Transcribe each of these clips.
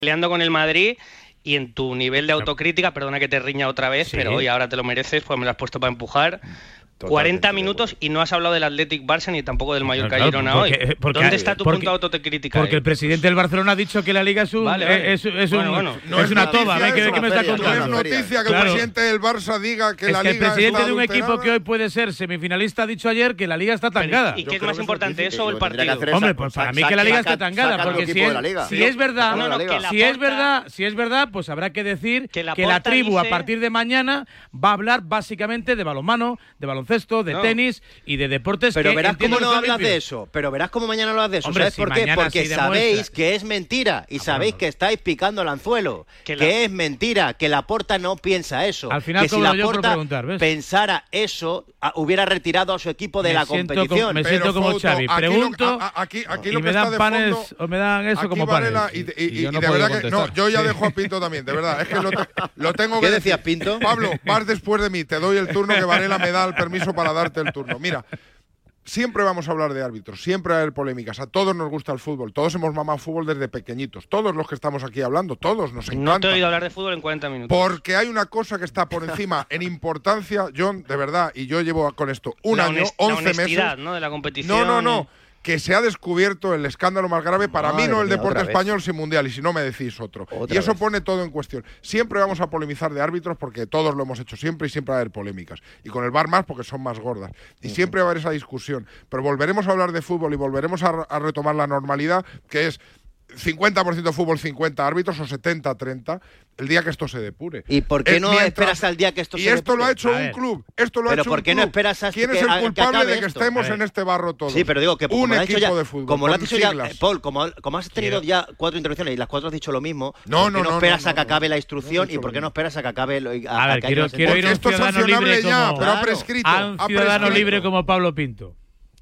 peleando con el Madrid y en tu nivel de autocrítica, perdona que te riña otra vez, pero hoy ahora te lo mereces, pues me lo has puesto para empujar. 40 minutos y no has hablado del Athletic Barça ni tampoco del Mallorca Claro, Girona porque- hoy. porque- ¿Dónde está tu porque- punto de autocrítica? Porque ahí? el presidente del Barcelona ha dicho que la liga es, un, Vale, vale. es, es un- Bueno, bueno. no es una toba. ¿Qué, eso, qué me está feria, No contando? es noticia que Claro. el presidente del Barça diga que es la que el liga presidente está de un equipo que hoy puede ser semifinalista ha dicho ayer que la liga está tangada. ¿Y Yo qué es más que es importante, eso o el que que partido? es Hombre, pues para mí que la liga esté tangada, porque si es, es verdad, que si es verdad, si es verdad, pues habrá que decir Que la que tribu a partir de mañana va a hablar básicamente de balonmano, de baloncesto, de No. tenis y de deportes Pero que verás cómo no que hablas de eso. Pero verás cómo mañana no hablas de eso. Hombre, ¿Sabes si por qué? Porque sí sabéis que es mentira. Y Ah, sabéis bueno. que estáis picando el anzuelo. Que Que, la- es mentira. Que la porta no piensa eso. Al final que si la porta pensara eso, a- hubiera retirado a su equipo de Me la competición. como- me Pero, siento como Fouto, Xavi. aquí lo- Pregunto a- a- aquí, aquí y lo que me está dan de panes fondo- o me dan eso como panes. y, de- y- Y yo y no de verdad que no, yo ya dejo a Pinto también, de verdad, es que lo, te- lo tengo que ¿Qué decías, Pinto? Pablo, vas después de mí, te doy el turno que Varela me da el permiso para darte el turno. Mira, siempre vamos a hablar de árbitros, siempre va a haber polémicas, a todos nos gusta el fútbol, todos hemos mamado fútbol desde pequeñitos, todos los que estamos aquí hablando, todos nos encanta. No te he oído hablar de fútbol en 40 minutos. Porque hay una cosa que está por encima en importancia, John, de verdad, y yo llevo con esto un la año, honest- la 11 meses. ¿no? De la competición. No, no, no. Que se ha descubierto el escándalo más grave, para mí no el mía, deporte español sin mundial, y si no me decís otro. Otra y eso vez. pone todo en cuestión. Siempre vamos a polemizar de árbitros porque todos lo hemos hecho siempre y siempre va a haber polémicas. Y con el bar más porque son más gordas. Y siempre va a haber esa discusión. Pero volveremos a hablar de fútbol y volveremos a, a retomar la normalidad, que es 50% fútbol, 50 árbitros o 70-30, el día que esto se depure. ¿Y por qué Eh, no mientras- esperas al día que esto y se esto lo ha depure? hecho A un club. Esto lo ha Pero hecho ¿por un qué no club. esperas hasta ¿Quién que- es el a- que culpable acabe de que esto? estemos A en este barro todos? Sí, pero digo que un equipo ya, de fútbol. como lo has dicho ya, eh, Paul, como, como has tenido Quiero- ya cuatro intervenciones y las cuatro has dicho lo mismo, No, ¿por qué no, no, esperas no, a que no, acabe la no. instrucción No y por qué no esperas a que acabe lo- a, A ver, a que quiero- sentencia? ir Porque un esto es ciudadano sancionable libre ya, como- pero ha prescrito. A un ha ciudadano libre como Pablo Pinto.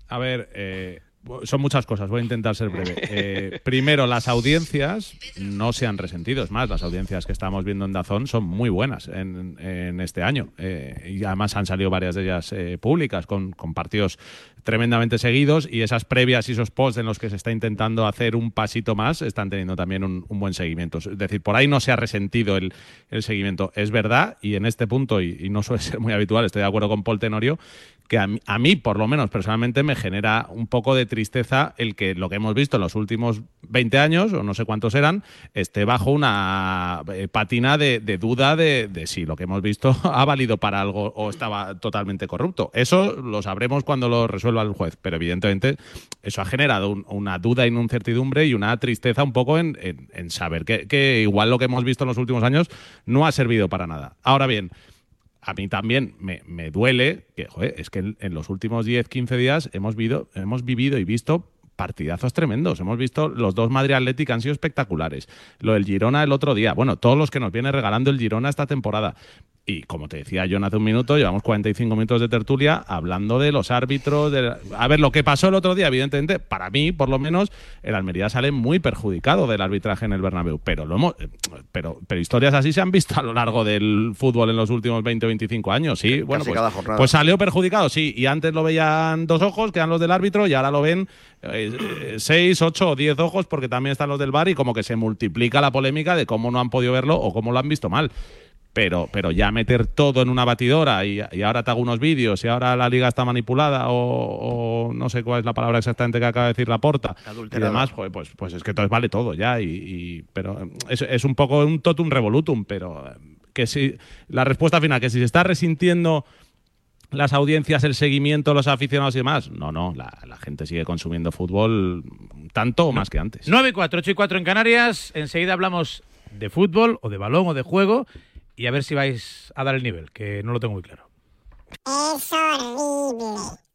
A ver, eh, son muchas cosas, voy a intentar ser breve. Eh, primero, las audiencias no se han resentido. Es más, las audiencias que estamos viendo en Dazón son muy buenas en, en este año. Eh, y además han salido varias de ellas eh, públicas, con, con partidos tremendamente seguidos. Y esas previas y esos posts en los que se está intentando hacer un pasito más están teniendo también un, un buen seguimiento. Es decir, por ahí no se ha resentido el, el seguimiento. Es verdad, y en este punto, y, y no suele ser muy habitual, estoy de acuerdo con Paul Tenorio, que a mí, a mí, por lo menos personalmente, me genera un poco de tristeza el que lo que hemos visto en los últimos 20 años, o no sé cuántos eran, esté bajo una eh, patina de, duda de, si lo que hemos visto ha valido para algo o estaba totalmente corrupto. Eso lo sabremos cuando lo resuelva el juez, pero evidentemente eso ha generado un- una duda y una incertidumbre y una tristeza un poco en, saber que igual lo que hemos visto en los últimos años no ha servido para nada. Ahora bien, a mí también me, me duele que, joder, es que en, en los últimos 10, 15 días hemos, vivido hemos vivido y visto partidazos tremendos. Hemos visto los dos Madrid Athletic han sido espectaculares. Lo del Girona el otro día. Bueno, todos los que nos viene regalando el Girona esta temporada. Y como te decía John hace un minuto, llevamos 45 minutos de tertulia hablando de los árbitros. De... A ver, lo que pasó el otro día, evidentemente, para mí, por lo menos, el Almería sale muy perjudicado del arbitraje en el Bernabéu. Pero, lo hemos... pero, pero historias así se han visto a lo largo del fútbol en los últimos 20 o 25 años. Sí, bueno, pues, pues salió perjudicado, sí. Y antes lo veían dos ojos, que eran los del árbitro, y ahora lo ven eh, eh, seis, ocho o diez ojos, porque también están los del bar, y como que se multiplica la polémica de cómo no han podido verlo o cómo lo han visto mal. Pero, pero ya meter todo en una batidora y, y ahora te hago unos vídeos y ahora la liga está manipulada o, o no sé cuál es la palabra exactamente que acaba de decir la porta y demás, joder, pues, pues es que entonces vale todo ya. Y, y- pero es, es un poco un totum revolutum, pero eh, que si la respuesta final, que si se está resintiendo las audiencias, el seguimiento, los aficionados y demás. No, no, la, la gente sigue consumiendo fútbol tanto o más que antes. 9 y 4, 8 y 4 en Canarias. Enseguida hablamos de fútbol o de balón o de juego y a ver si vais a dar el nivel, que no lo tengo muy claro. Es horrible,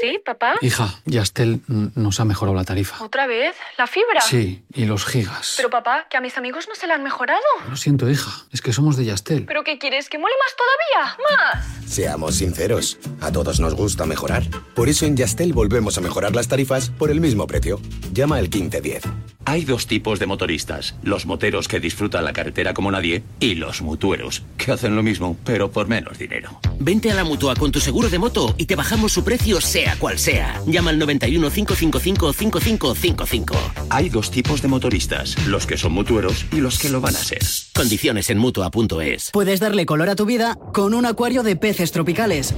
Sí, papá. Hija, Yastel nos ha mejorado la tarifa. ¿Otra vez? ¿La fibra? Sí, y los gigas. Pero papá, que a mis amigos no se la han mejorado. Lo siento, hija, es que somos de Yastel. ¿Pero qué quieres? ¿Que mole más todavía? ¡Más! Seamos sinceros, a todos nos gusta mejorar. Por eso en Yastel volvemos a mejorar las tarifas por el mismo precio. Llama al 1510. Hay dos tipos de motoristas, los moteros que disfrutan la carretera como nadie y los mutueros, que hacen lo mismo, pero por menos dinero. Vente a la mutua con tu seguro de moto y te bajamos su precio sea cual sea. Llama al 91 555 5555. Hay dos tipos de motoristas, los que son mutueros y los que lo van a ser. Condiciones en mutua.es. Puedes darle color a tu vida con un acuario de peces tropicales.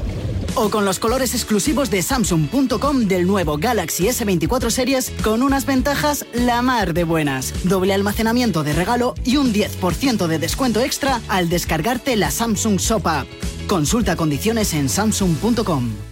O con los colores exclusivos de Samsung.com del nuevo Galaxy S24 Series con unas ventajas la mar de buenas. Doble almacenamiento de regalo y un 10% de descuento extra al descargarte la Samsung Shop App. Consulta condiciones en Samsung.com.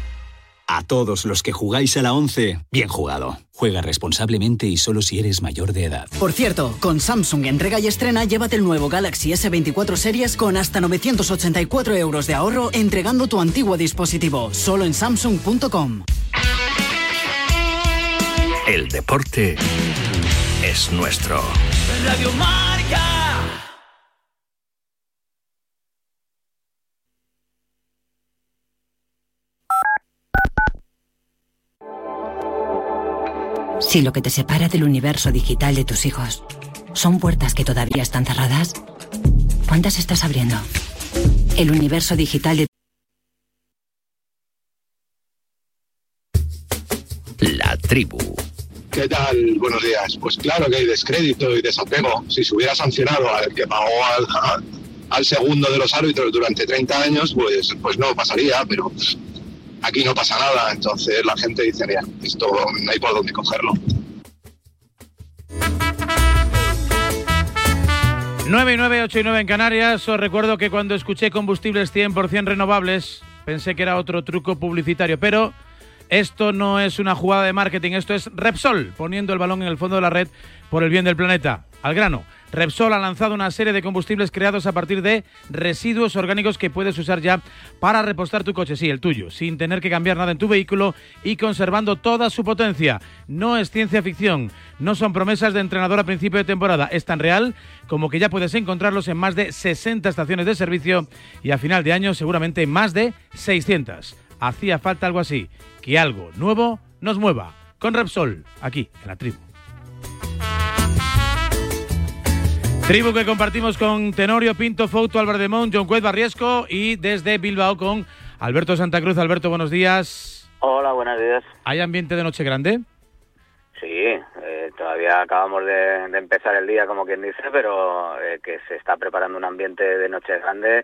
A todos los que jugáis a la 11, bien jugado. Juega responsablemente y solo si eres mayor de edad. Por cierto, con Samsung entrega y estrena, llévate el nuevo Galaxy S24 Series con hasta 984 euros de ahorro entregando tu antiguo dispositivo, solo en Samsung.com. El deporte es nuestro. Radio. Si lo que te separa del universo digital de tus hijos son puertas que todavía están cerradas, ¿cuántas estás abriendo? El universo digital de La tribu. ¿Qué tal? Buenos días. Pues claro que hay descrédito y desapego. Si se hubiera sancionado al que pagó al, al segundo de los árbitros durante 30 años, pues, pues no pasaría, pero aquí no pasa nada. Entonces la gente dice, esto no hay por dónde cogerlo. 9 y 9, 8 y 9 en Canarias. Os recuerdo que cuando escuché combustibles 100% renovables, pensé que era otro truco publicitario, pero esto no es una jugada de marketing, esto es Repsol, poniendo el balón en el fondo de la red por el bien del planeta. Al grano. Repsol ha lanzado una serie de combustibles creados a partir de residuos orgánicos que puedes usar ya para repostar tu coche, sí, el tuyo, sin tener que cambiar nada en tu vehículo y conservando toda su potencia. No es ciencia ficción, no son promesas de entrenador a principio de temporada, es tan real como que ya puedes encontrarlos en más de 60 estaciones de servicio y a final de año seguramente más de 600. Hacía falta algo así, que algo nuevo nos mueva. Con Repsol, aquí, en la tribu. Tribu que compartimos con Tenorio Pinto, Fouto, Álvaro de Mont, John Cuet Barriesco y desde Bilbao con Alberto Santa Cruz. Alberto, buenos días. Hola, buenos días. ¿Hay ambiente de Noche Grande? Sí, eh, todavía acabamos de, de, empezar el día, como quien dice, pero eh, que se está preparando un ambiente de Noche Grande,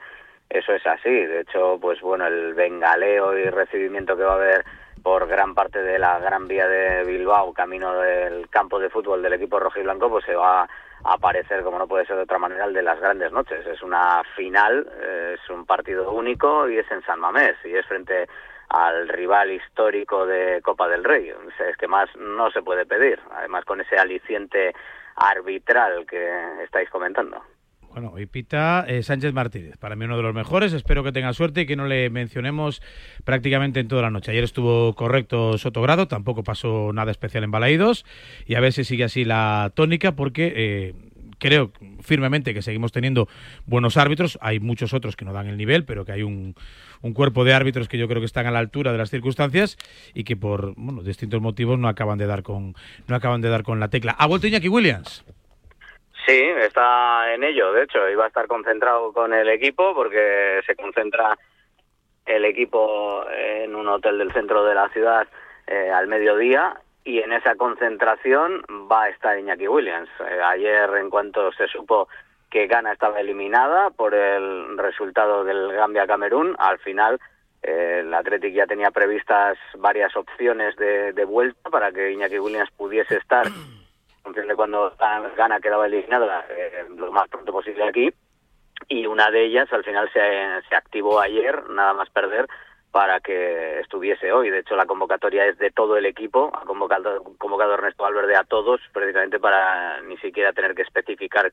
eso es así. De hecho, pues bueno, el bengaleo y recibimiento que va a haber por gran parte de la Gran Vía de Bilbao, camino del campo de fútbol del equipo rojiblanco, pues se va a aparecer, como no puede ser de otra manera, el de las grandes noches. Es una final, es un partido único y es en San Mamés y es frente al rival histórico de Copa del Rey. Es que más no se puede pedir, además con ese aliciente arbitral que estáis comentando. Bueno, hoy pita eh, Sánchez Martínez, para mí uno de los mejores, espero que tenga suerte y que no le mencionemos prácticamente en toda la noche. Ayer estuvo correcto Sotogrado, tampoco pasó nada especial en Balaídos y a ver si sigue así la tónica porque eh, creo firmemente que seguimos teniendo buenos árbitros, hay muchos otros que no dan el nivel, pero que hay un, cuerpo de árbitros que yo creo que están a la altura de las circunstancias y que por bueno, distintos motivos no acaban de dar con no acaban de dar con la tecla. ¿Ha vuelto Iñaki Williams? Sí, está en ello. De hecho, iba a estar concentrado con el equipo porque se concentra el equipo en un hotel del centro de la ciudad eh, al mediodía y en esa concentración va a estar Iñaki Williams. Eh, ayer, en cuanto se supo que Ghana estaba eliminada por el resultado del Gambia-Camerún, al final eh, el Athletic ya tenía previstas varias opciones de, de vuelta para que Iñaki Williams pudiese estar función de cuando gana quedaba eliminada eh, lo más pronto posible aquí y una de ellas al final se, se activó ayer, nada más perder, para que estuviese hoy. De hecho, la convocatoria es de todo el equipo. Ha convocado, convocado Ernesto Valverde a todos, precisamente para ni siquiera tener que especificar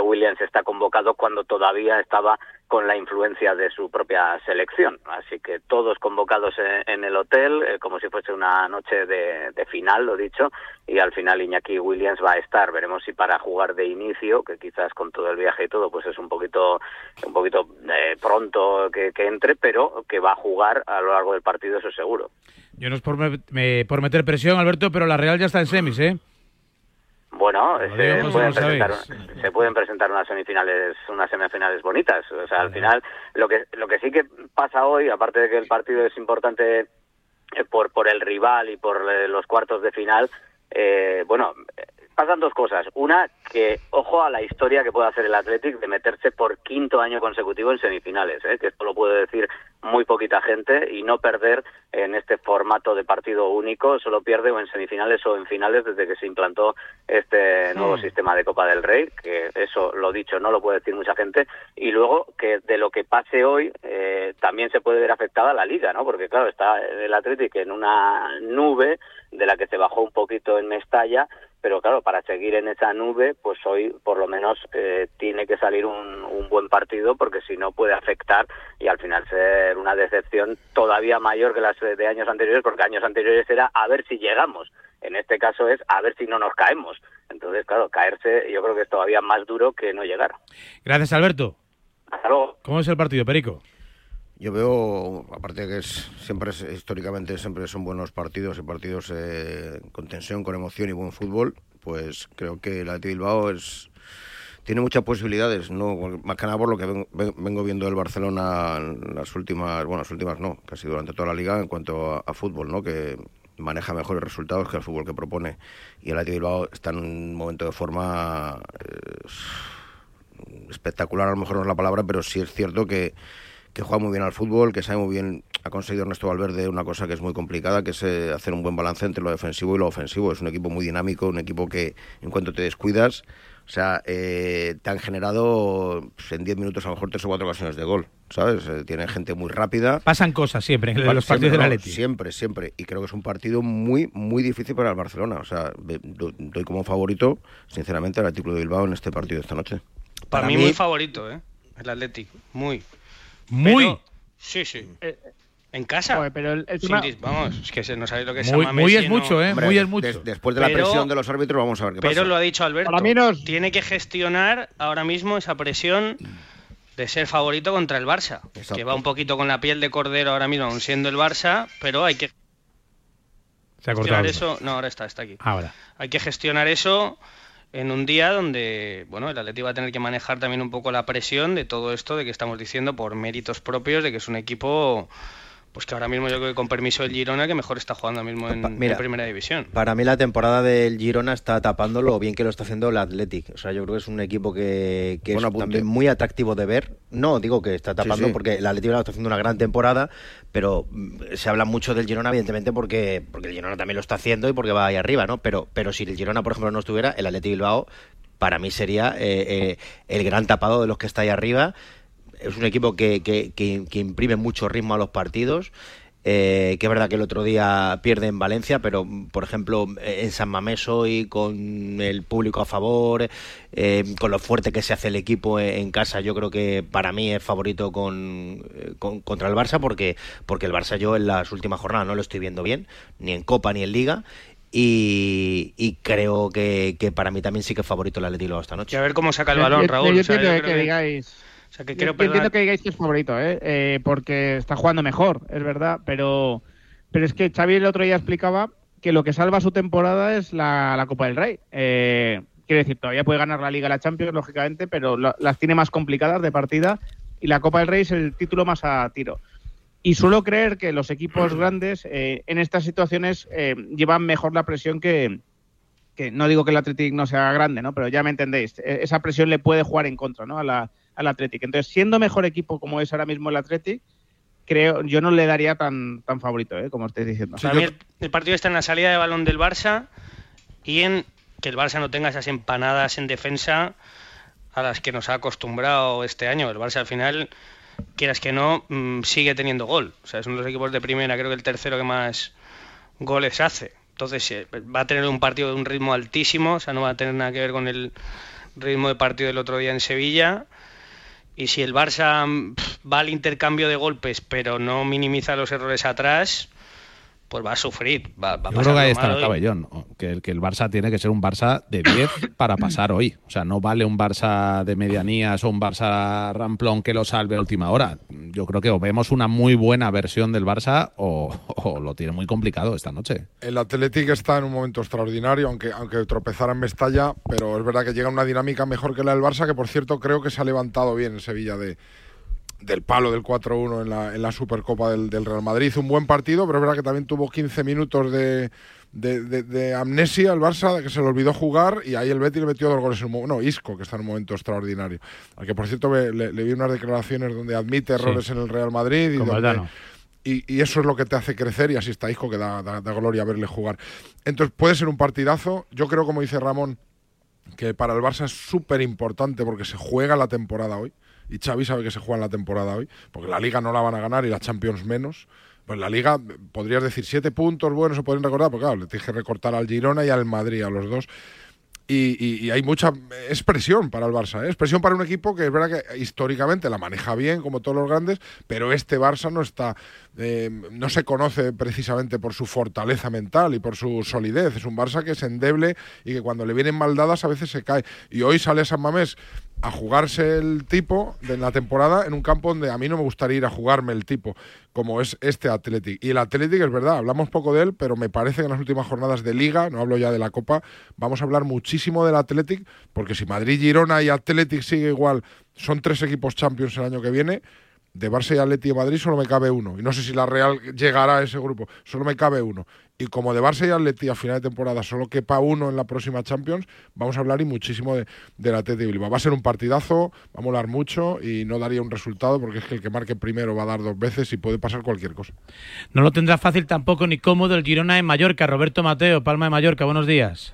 Williams está convocado cuando todavía estaba con la influencia de su propia selección. Así que todos convocados en, el hotel, eh, como si fuese una noche de, de, final, lo dicho, y al final Iñaki Williams va a estar. Veremos si para jugar de inicio, que quizás con todo el viaje y todo, pues es un poquito, un poquito eh, pronto que, que entre, pero que va a jugar a lo largo del partido, eso seguro. Yo no es por, me, por meter presión, Alberto, pero la Real ya está en semis, ¿eh? Bueno, se pueden, presentar, se pueden presentar unas semifinales, unas semifinales bonitas. O sea, al final, lo que lo que sí que pasa hoy, aparte de que el partido es importante eh, por por el rival y por eh, los cuartos de final, eh, bueno, pasan dos cosas. Una, que ojo a la historia que puede hacer el Athletic de meterse por quinto año consecutivo en semifinales, ¿eh? que esto lo puede decir muy poquita gente y no perder en este formato de partido único, solo pierde o en semifinales o en finales desde que se implantó este nuevo Mm. sistema de Copa del Rey, que eso lo dicho no lo puede decir mucha gente, y luego que de lo que pase hoy eh, también se puede ver afectada la liga, ¿no? Porque claro, está el Athletic en una nube de la que se bajó un poquito en Mestalla, pero claro, para seguir en esa nube, pues hoy por lo menos eh, tiene que salir un, un, buen partido porque si no puede afectar y al final ser una decepción todavía mayor que las de años anteriores, porque años anteriores era a ver si llegamos. En este caso es a ver si no nos caemos. Entonces, claro, caerse yo creo que es todavía más duro que no llegar. Gracias, Alberto. Hasta luego. ¿Cómo es el partido, Perico? Yo veo, aparte que es, siempre es, históricamente siempre son buenos partidos y partidos eh, con tensión, con emoción y buen fútbol, pues creo que el Athletic Bilbao es tiene muchas posibilidades, no más que nada por lo que vengo, vengo viendo del Barcelona en las últimas, bueno, las últimas no, casi durante toda la liga en cuanto a, a fútbol, ¿no? Que maneja mejores resultados que el fútbol que propone y el Athletic Bilbao está en un momento de forma eh, espectacular, a lo mejor no es la palabra, pero sí es cierto que que juega muy bien al fútbol, que sabe muy bien, ha conseguido Ernesto Valverde una cosa que es muy complicada, que es eh, hacer un buen balance entre lo defensivo y lo ofensivo. Es un equipo muy dinámico, un equipo que en cuanto te descuidas, o sea, eh, te han generado pues, en 10 minutos a lo mejor tres o cuatro ocasiones de gol, ¿sabes? Eh, tienen gente muy rápida. Pasan cosas siempre en los partidos del Atleti. Siempre, siempre. Y creo que es un partido muy, muy difícil para el Barcelona. O sea, doy como favorito, sinceramente, al artículo de Bilbao en este partido de esta noche. Para, para mí, mí, muy favorito, ¿eh? El Atlético, muy. Muy. Pero, sí, sí. Eh, en casa. Joder, pero el, el Sin dis, vamos, es que no sabéis lo que es muy, muy es mucho, ¿eh? Hombre, muy es mucho. Des, después de la presión de los árbitros, vamos a ver qué pero pasa. Pero lo ha dicho Alberto. Para mí nos... Tiene que gestionar ahora mismo esa presión de ser favorito contra el Barça. Exacto. Que va un poquito con la piel de cordero ahora mismo, aún siendo el Barça, pero hay que. Se ha cortado. Eso. No, ahora está, está aquí. Ahora. Hay que gestionar eso en un día donde bueno el Atleti va a tener que manejar también un poco la presión de todo esto de que estamos diciendo por méritos propios de que es un equipo pues que ahora mismo yo creo que con permiso del Girona que mejor está jugando mismo en, Mira, en, primera división. Para mí la temporada del Girona está tapando lo bien que lo está haciendo el Athletic. O sea, yo creo que es un equipo que, que es también muy atractivo de ver. No digo que está tapando sí, sí. porque el Athletic está haciendo una gran temporada, pero mm, se habla mucho del Girona evidentemente porque porque el Girona también lo está haciendo y porque va ahí arriba, ¿no? Pero pero si el Girona por ejemplo no estuviera, el Athletic Bilbao para mí sería eh, eh, el gran tapado de los que está ahí arriba. Es un equipo que, que, que, que imprime mucho ritmo a los partidos. Eh, que es verdad que el otro día pierde en Valencia, pero por ejemplo en San Mamés hoy con el público a favor, eh, con lo fuerte que se hace el equipo en casa, yo creo que para mí es favorito con, con, contra el Barça porque, porque el Barça yo en las últimas jornadas no lo estoy viendo bien, ni en Copa ni en Liga. Y, y, creo que, que, para mí también sí que es favorito el Atlético esta noche. Y a ver cómo saca el balón, yo, Raúl. Yo, o sea, yo que, que, digáis. O sea, que entiendo que digáis que es favorito, ¿eh? Eh, porque está jugando mejor, es verdad, pero, pero es que Xavi el otro día explicaba que lo que salva su temporada es la, la Copa del Rey. Eh, quiere decir, todavía puede ganar la Liga la Champions, lógicamente, pero las tiene más complicadas de partida y la Copa del Rey es el título más a tiro. Y suelo creer que los equipos grandes eh, en estas situaciones eh, llevan mejor la presión que, que, no digo que el Athletic no sea grande, ¿no? Pero ya me entendéis, e, esa presión le puede jugar en contra, ¿no? A la, al Athletic. Entonces, siendo mejor equipo como es ahora mismo el Athletic, creo, yo no le daría tan, tan favorito, ¿eh? como estáis diciendo. Para mí el, el, partido está en la salida de balón del Barça y en que el Barça no tenga esas empanadas en defensa a las que nos ha acostumbrado este año. El Barça al final, quieras que no, mm, sigue teniendo gol. O sea, es uno de los equipos de primera, creo que el tercero que más goles hace. Entonces eh, va a tener un partido de un ritmo altísimo, o sea, no va a tener nada que ver con el ritmo de partido del otro día en Sevilla. Y si el Barça mm, va al intercambio de golpes, pero no minimiza los errores atrás, pues va a sufrir. Va, va a Yo creo que ahí está el cabellón. Que el, que el Barça tiene que ser un Barça de 10 para pasar hoy. O sea, no vale un Barça de medianías o un Barça ramplón que lo salve a última hora. Yo creo que o vemos una muy buena versión del Barça o, o lo tiene muy complicado esta noche. El Athletic está en un momento extraordinario, aunque, aunque tropezara en Mestalla, pero es verdad que llega una dinámica mejor que la del Barça, que por cierto creo que se ha levantado bien en Sevilla de, del palo del 4-1 en la, en la Supercopa del, del, Real Madrid. Hizo un buen partido, pero es verdad que también tuvo 15 minutos de, de, de, de, amnesia el Barça, de que se le olvidó jugar y ahí el Betis le metió dos goles en un momento. No, Isco, que está en un momento extraordinario. Al que por cierto le, le vi unas declaraciones donde admite errores sí. en el Real Madrid y donde, y, y, eso es lo que te hace crecer y así está Isco, que da, da, da gloria verle jugar. Entonces puede ser un partidazo. Yo creo, como dice Ramón, que para el Barça es súper importante porque se juega la temporada hoy y Xavi sabe que se juega en la temporada hoy, porque la Liga no la van a ganar y la Champions menos. Pues la Liga, podrías decir siete puntos, bueno, se pueden recordar, porque claro, le tienes que recortar al Girona y al Madrid, a los dos. Y, hay mucha expresión para el Barça, ¿eh? expresión para un equipo que es verdad que históricamente la maneja bien, como todos los grandes, pero este Barça no está, eh, no se conoce precisamente por su fortaleza mental y por su solidez. Es un Barça que es endeble y que cuando le vienen mal dadas a veces se cae. Y hoy sale San Mamés a jugarse el tipo de la temporada en un campo donde a mí no me gustaría ir a jugarme el tipo, como es este Athletic. Y el Athletic es verdad, hablamos poco de él, pero me parece que en las últimas jornadas de Liga, no hablo ya de la Copa, vamos a hablar muchísimo del Athletic, porque si Madrid, Girona y Athletic sigue igual, son tres equipos Champions el año que viene, de Barça y Atleti de Madrid solo me cabe uno. Y no sé si la Real llegará a ese grupo. Solo me cabe uno. Y como de Barça y Atleti a final de temporada solo quepa uno en la próxima Champions, vamos a hablar y muchísimo de, del Atleti Bilbao. Va a ser un partidazo, va a molar mucho y no daría un resultado porque es que el que marque primero va a dar dos veces y puede pasar cualquier cosa. No lo tendrá fácil tampoco ni cómodo el Girona en Mallorca. Roberto Mateo, Palma de Mallorca, buenos días.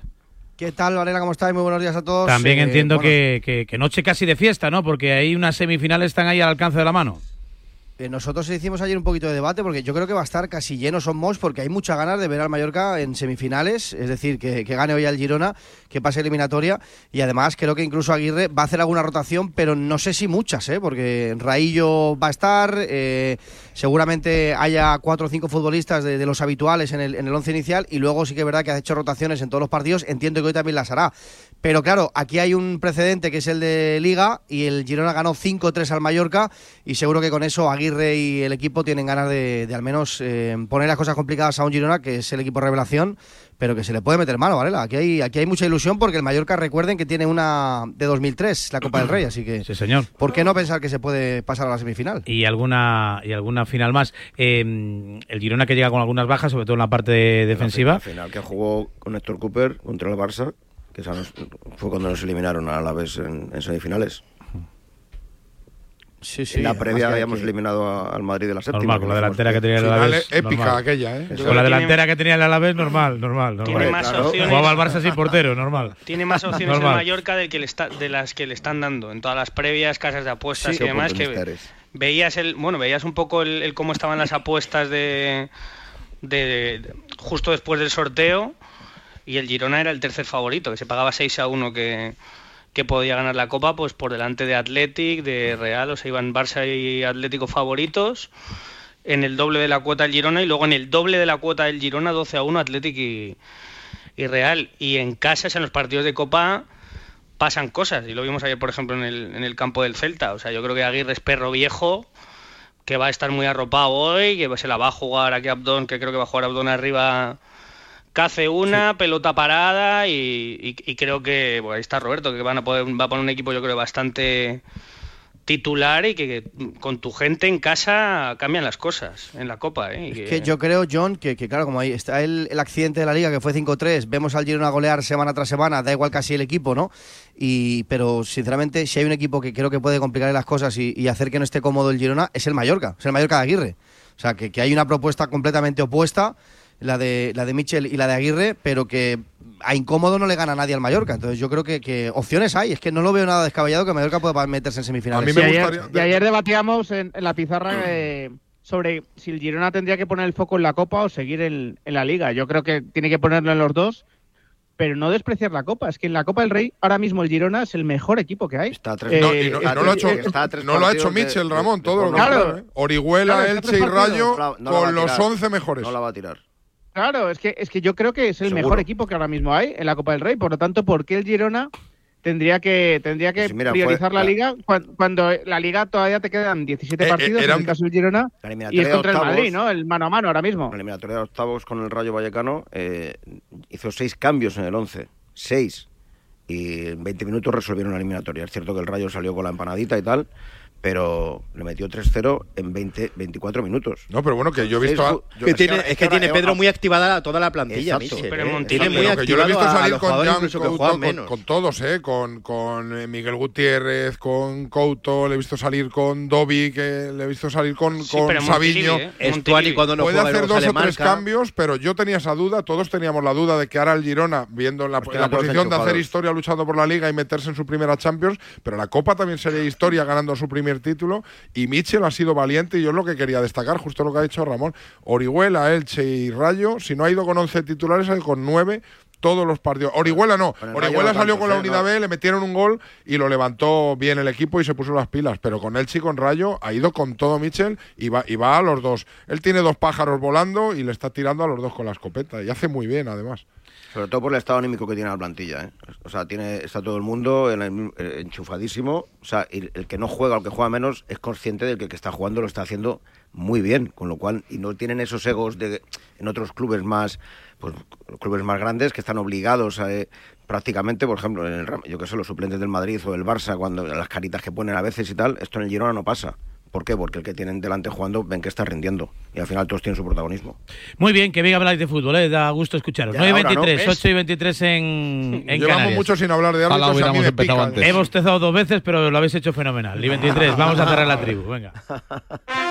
¿Qué tal, Valera? ¿Cómo estáis? Muy buenos días a todos. También eh, entiendo bueno. que, que, que noche casi de fiesta, ¿no? Porque hay unas semifinales están ahí al alcance de la mano. Eh, nosotros hicimos ayer un poquito de debate porque yo creo que va a estar casi lleno Somos porque hay muchas ganas de ver al Mallorca en semifinales, es decir, que, que gane hoy al Girona, que pase eliminatoria y además creo que incluso Aguirre va a hacer alguna rotación, pero no sé si muchas, ¿eh? porque Raillo va a estar, eh, seguramente haya cuatro o cinco futbolistas de, de los habituales en el, en el once inicial y luego sí que es verdad que ha hecho rotaciones en todos los partidos, entiendo que hoy también las hará. Pero claro, aquí hay un precedente que es el de Liga y el Girona ganó 5-3 al Mallorca y seguro que con eso Aguirre y el equipo tienen ganas de, de al menos eh, poner las cosas complicadas a un Girona que es el equipo revelación, pero que se le puede meter mano, Varela. Aquí hay, aquí hay mucha ilusión porque el Mallorca, recuerden que tiene una de 2003, la Copa del Rey, así que... Sí, señor. ¿Por qué no pensar que se puede pasar a la semifinal? Y alguna, y alguna final más. Eh, el Girona que llega con algunas bajas, sobre todo en la parte defensiva. La final que jugó con Héctor Cooper contra el Barça que fue cuando nos eliminaron a la vez en, en semifinales. Sí, sí. En la previa habíamos que... eliminado a, al Madrid de la séptima. Normal, con la delantera que tenía el Alavés. épica normal. aquella, ¿eh? Con la delantera que tenía el Alavés, normal, normal. normal. Tiene más claro. opciones. Jugaba al Barça sin portero, normal. Tiene más opciones en Mallorca del que le está, de las que le están dando en todas las previas, casas de apuestas sí, y demás. Que veías el, bueno, veías un poco el, el cómo estaban las apuestas de, de, de, justo después del sorteo y el Girona era el tercer favorito, que se pagaba 6 a 1 que, que podía ganar la Copa, pues por delante de Athletic, de Real, o sea, iban Barça y Atlético favoritos, en el doble de la cuota del Girona y luego en el doble de la cuota del Girona 12 a 1 Athletic y, y Real. Y en casas, en los partidos de Copa, pasan cosas, y lo vimos ayer, por ejemplo, en el, en el campo del Celta, o sea, yo creo que Aguirre es perro viejo, que va a estar muy arropado hoy, que se la va a jugar aquí Abdón, que creo que va a jugar Abdón arriba cace una, sí. pelota parada y, y, y creo que bueno, ahí está Roberto, que van a poder, va a poner un equipo yo creo bastante titular y que, que, con tu gente en casa cambian las cosas en la Copa. ¿eh? Es que... que... yo creo, John, que, que, claro, como ahí está el, el accidente de la Liga que fue 5-3, vemos al Girona golear semana tras semana, da igual casi el equipo, ¿no? Y, pero sinceramente, si hay un equipo que creo que puede complicar las cosas y, y hacer que no esté cómodo el Girona, es el Mallorca, es el Mallorca de Aguirre. O sea, que, que hay una propuesta completamente opuesta la de, la de Michel y la de Aguirre, pero que a incómodo no le gana nadie al Mallorca. Entonces yo creo que, opciones hay. Es que no lo veo nada descabellado que Mallorca pueda meterse en semifinales. A mí me gustaría... y, ayer, debatíamos en, la pizarra eh, sobre si el Girona tendría que poner el foco en la Copa o seguir en, la Liga. Yo creo que tiene que ponerlo en los dos pero no despreciar la Copa. Es que en la Copa del Rey ahora mismo el Girona es el mejor equipo que hay. Está tres, no, y no, lo ha hecho, no lo ha hecho Mitchell, Ramón, todo lo claro. ¿eh? Orihuela, Elche y Rayo con los 11 mejores. No la va a tirar. Claro, es que, es que yo creo que es el mejor equipo que ahora mismo hay en la Copa del Rey. Por lo tanto, ¿por qué el Girona tendría que tendría que pues priorizar la liga cuando, la liga todavía te quedan 17 eh, eh, partidos en el caso del Girona y es contra el Madrid, ¿no? El mano a mano ahora mismo. La eliminatoria de octavos con el Rayo Vallecano eh, hizo seis cambios en el 11, seis y en 20 minutos resolvieron la eliminatoria. Es cierto que el Rayo salió con la empanadita y tal, pero le metió 3-0 en 20, 24 minutos. No, pero bueno, que yo he visto... que tiene, es que, tiene Pedro muy activada toda la plantilla, pero tiene muy activado yo lo he visto salir con, con, todos, ¿eh? Con, con eh, Miguel Gutiérrez, con Couto, le he visto salir con Dobby, que le he visto salir con, con Sabiño. ¿eh? cuando no Puede hacer dos o tres cambios, pero yo tenía esa duda, todos teníamos la duda de que ahora el Girona, viendo la, la posición de hacer historia luchando por la Liga y meterse en su primera Champions, pero la Copa también sería historia ganando su primer título y Mitchell ha sido valiente y yo es lo que quería destacar, justo lo que ha dicho Ramón. Orihuela, Elche y Rayo, si no ha ido con 11 titulares, ha ido con 9 todos los partidos. Orihuela no. Orihuela salió con la unidad B, le metieron un gol y lo levantó bien el equipo y se puso las pilas. Pero con Elche y con Rayo ha ido con todo Mitchell y va, y va a los dos. Él tiene dos pájaros volando y le está tirando a los dos con la escopeta. Y hace muy bien, además. Sobre todo por el estado anímico que tiene la plantilla. ¿eh? O sea, tiene, está todo el mundo eh, enchufadísimo. O sea, el, que no juega o el que juega menos es consciente de que el que está jugando lo está haciendo muy bien. Con lo cual, y no tienen esos egos de en otros clubes más, pues clubes más grandes que están obligados a, eh, prácticamente, por ejemplo, en el, yo que sé, los suplentes del Madrid o del Barça, cuando las caritas que ponen a veces y tal, esto en el Girona no pasa. ¿Por qué? Porque el que tienen delante jugando ven que está rindiendo y al final todos tienen su protagonismo. Muy bien, que venga habláis de fútbol, ¿eh? da gusto escucharos. 9 y 23, 8 y 23 en, en Llevamos mucho sin hablar de árbitros. A mí me pica. Hemos tezado dos veces, pero lo habéis hecho fenomenal. Y 23, vamos a cerrar la tribu, venga.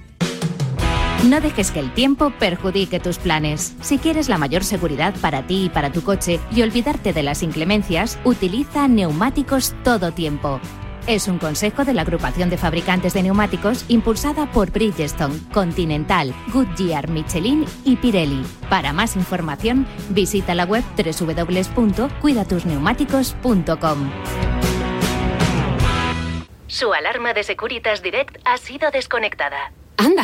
No dejes que el tiempo perjudique tus planes. Si quieres la mayor seguridad para ti y para tu coche y olvidarte de las inclemencias, utiliza neumáticos todo tiempo. Es un consejo de la agrupación de fabricantes de neumáticos impulsada por Bridgestone, Continental, Goodyear, Michelin y Pirelli. Para más información, visita la web www.cuidatusneumáticos.com. Su alarma de Securitas Direct ha sido desconectada. Anda.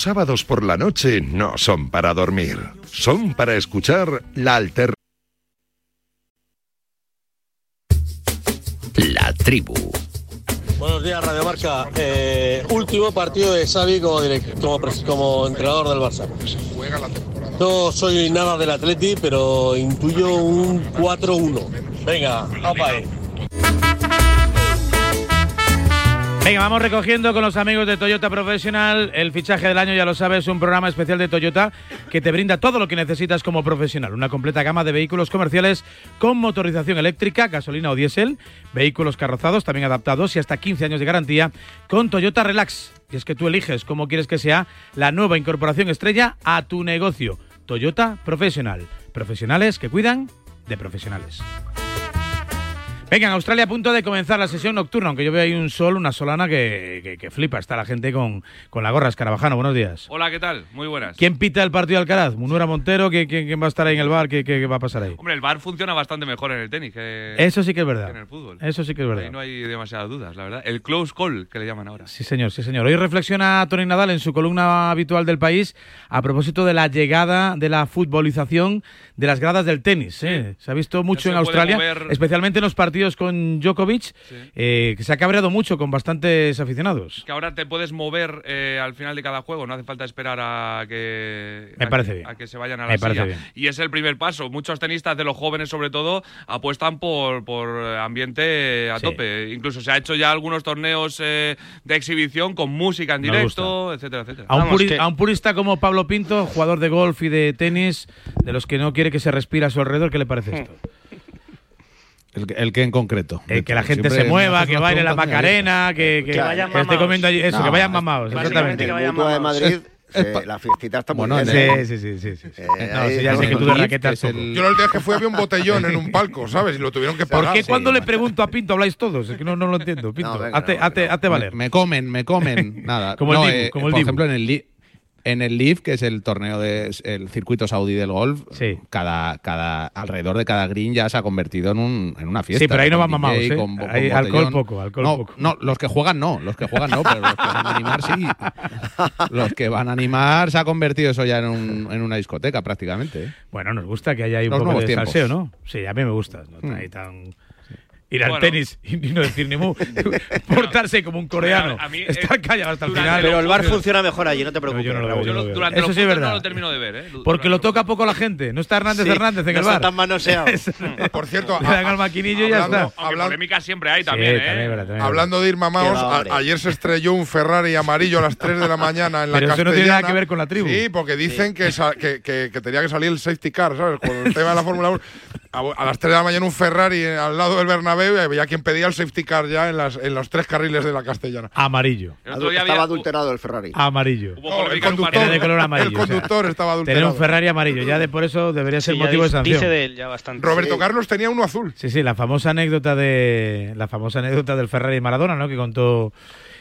Sábados por la noche no son para dormir, son para escuchar la alter. La tribu. Buenos días, Radio Marca. Eh, último partido de Xavi como, como, entrenador del Barça. No soy nada del Atleti, pero intuyo un 4-1. Venga, ahí. Vamos recogiendo con los amigos de Toyota Profesional. El fichaje del año, ya lo sabes, un programa especial de Toyota que te brinda todo lo que necesitas como profesional. Una completa gama de vehículos comerciales con motorización eléctrica, gasolina o diésel, vehículos carrozados también adaptados y hasta 15 años de garantía con Toyota Relax. Y es que tú eliges cómo quieres que sea la nueva incorporación estrella a tu negocio. Toyota Profesional. Profesionales que cuidan de profesionales. Venga, en Australia a punto de comenzar la sesión nocturna, aunque yo veo ahí un sol, una solana que, flipa. Está la gente con, con la gorra. Escarabajano, buenos días. Hola, ¿qué tal? Muy buenas. ¿Quién pita el partido de Alcaraz? ¿Munura Montero? ¿Quién, quién, va a estar ahí en el bar? ¿Qué, ¿Qué, va a pasar ahí? Hombre, el bar funciona bastante mejor en el tenis que, Eso sí que es verdad. en el fútbol. Eso sí que es verdad. Ahí no hay demasiadas dudas, la verdad. El close call, que le llaman ahora. Sí, señor, sí, señor. Hoy reflexiona Tony Nadal en su columna habitual del país a propósito de la llegada de la futbolización de las gradas del tenis. ¿eh? Se ha visto mucho en Australia, especialmente en los partidos con Djokovic eh, que se ha cabreado mucho con bastantes aficionados. Que ahora te puedes mover eh, al final de cada juego, no hace falta esperar a que, Me parece a que se vayan a la silla. Y es el primer paso. Muchos tenistas de los jóvenes, sobre todo, apuestan por, por ambiente a tope. Incluso se ha hecho ya algunos torneos eh, de exhibición con música en directo, etcétera, etcétera. A un, purista, como Pablo Pinto, jugador de golf y de tenis, de los que no quiere que se respire a su alrededor, ¿qué le parece esto? El, que en concreto. que la gente se mueva, que baile la Macarena, que, que, vayan esté comiendo eso, que vayan mamados. Exactamente. Que vayan de Madrid. Eh, la fiestita está muy bueno, bien. Sí, sí, sí. sí, eh, no, ya sé que tú de raquetas el... Yo el día que fui había un botellón en un palco, ¿sabes? Y lo tuvieron que pagar. ¿Por qué cuando le pregunto a Pinto habláis todos? Es que no, no lo entiendo. Pinto, no, venga, hazte, no, hazte, hazte, valer. Me, comen, me comen. Nada. como el Dibu, eh, como el Por ejemplo, en el, en el Leaf, que es el torneo del el circuito saudí del golf, cada, cada, alrededor de cada green ya se ha convertido en, un, en una fiesta. Sí, pero ahí no van mamados, ¿eh? alcohol poco, alcohol no, poco. No, los que juegan no, los que juegan no, pero los que van a animar sí. Los que van a animar se ha convertido eso ya en, un, en una discoteca prácticamente. ¿eh? Bueno, nos gusta que haya ahí un poco de salseo, ¿no? Sí, a mí me gusta. No mm. tan ir al tenis y no decir ni mu, portarse como un coreano, estar callado hasta el final. Pero el bar funciona mejor allí, no te preocupes. yo no lo veo, durante Eso sí es verdad. no lo termino de ver, ¿eh? Porque lo toca poco la gente. No está Hernández Hernández en el bar. Tan manoseado. Por cierto, le dan al maquinillo y ya está. Hablando, polémica siempre hay también, ¿eh? hablando de ir mamados, ayer se estrelló un Ferrari amarillo a las 3 de la mañana en la Pero eso no tiene nada que ver con la tribu. Sí, porque dicen que, que, que, tenía que salir el safety car, ¿sabes? Con el tema de la Fórmula 1 a, las 3 de la mañana un Ferrari al lado del Bernabéu y había quien pedía el safety car ya en, las, en los tres carriles de la Castellana. Amarillo. estaba adulterado el Ferrari. Amarillo. el conductor, de color amarillo. El conductor estaba adulterado. Tener un Ferrari amarillo, ya de por eso debería ser motivo de sanción. Dice de él ya bastante. Roberto Carlos tenía uno azul. Sí, sí, la famosa anécdota de la famosa anécdota del Ferrari Maradona, ¿no? Que contó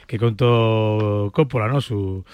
que contó Coppola, ¿no? Su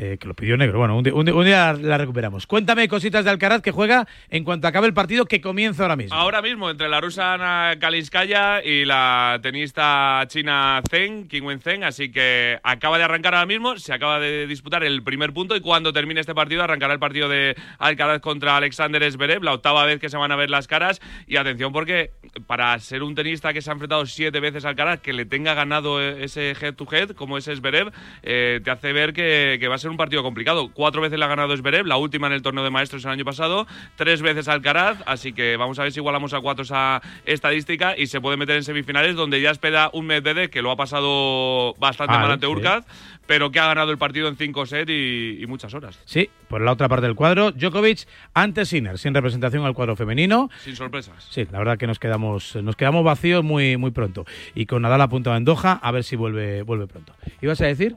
eh, que lo pidió negro. Bueno, un día, la recuperamos. Cuéntame cositas de Alcaraz que juega en cuanto acabe el partido que comienza ahora mismo. Ahora mismo, entre la rusa Ana Kalinskaya y la tenista china Zeng, Qingwen Zeng, así que acaba de arrancar ahora mismo, se acaba de disputar el primer punto y cuando termine este partido arrancará el partido de Alcaraz contra Alexander Zverev, la octava vez que se van a ver las caras y atención porque para ser un tenista que se ha enfrentado siete veces al Alcaraz, que le tenga ganado ese head-to-head como es Zverev, eh, te hace ver que, que va a ser un partido complicado. Cuatro veces le ha ganado Zverev, la última en el torneo de maestros el año pasado, tres veces Alcaraz, así que vamos a ver si igualamos a cuatro esa estadística y se puede meter en semifinales donde ya espera un Medvedev que lo ha pasado bastante mal ante Urkaz, pero que ha ganado el partido en cinco sets y, muchas horas. Sí, por la otra parte del cuadro, Djokovic ante Sinner, sin representación al cuadro femenino. Sin sorpresas. Sí, la verdad que nos quedamos, nos quedamos vacíos muy, muy pronto. Y con Nadal apuntado en Doha, a ver si vuelve, vuelve pronto. ¿Ibas a decir?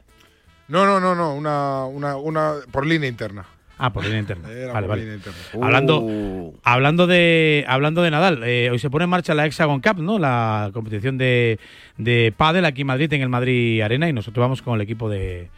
No, no, no, no, una, una, una por línea interna. Ah, por línea interna. vale, vale. Hablando, uh. hablando, de, hablando de Nadal, eh, hoy se pone en marcha la Hexagon Cup, ¿no? La competición de, de pádel aquí en Madrid, en el Madrid Arena, y nosotros vamos con el equipo de,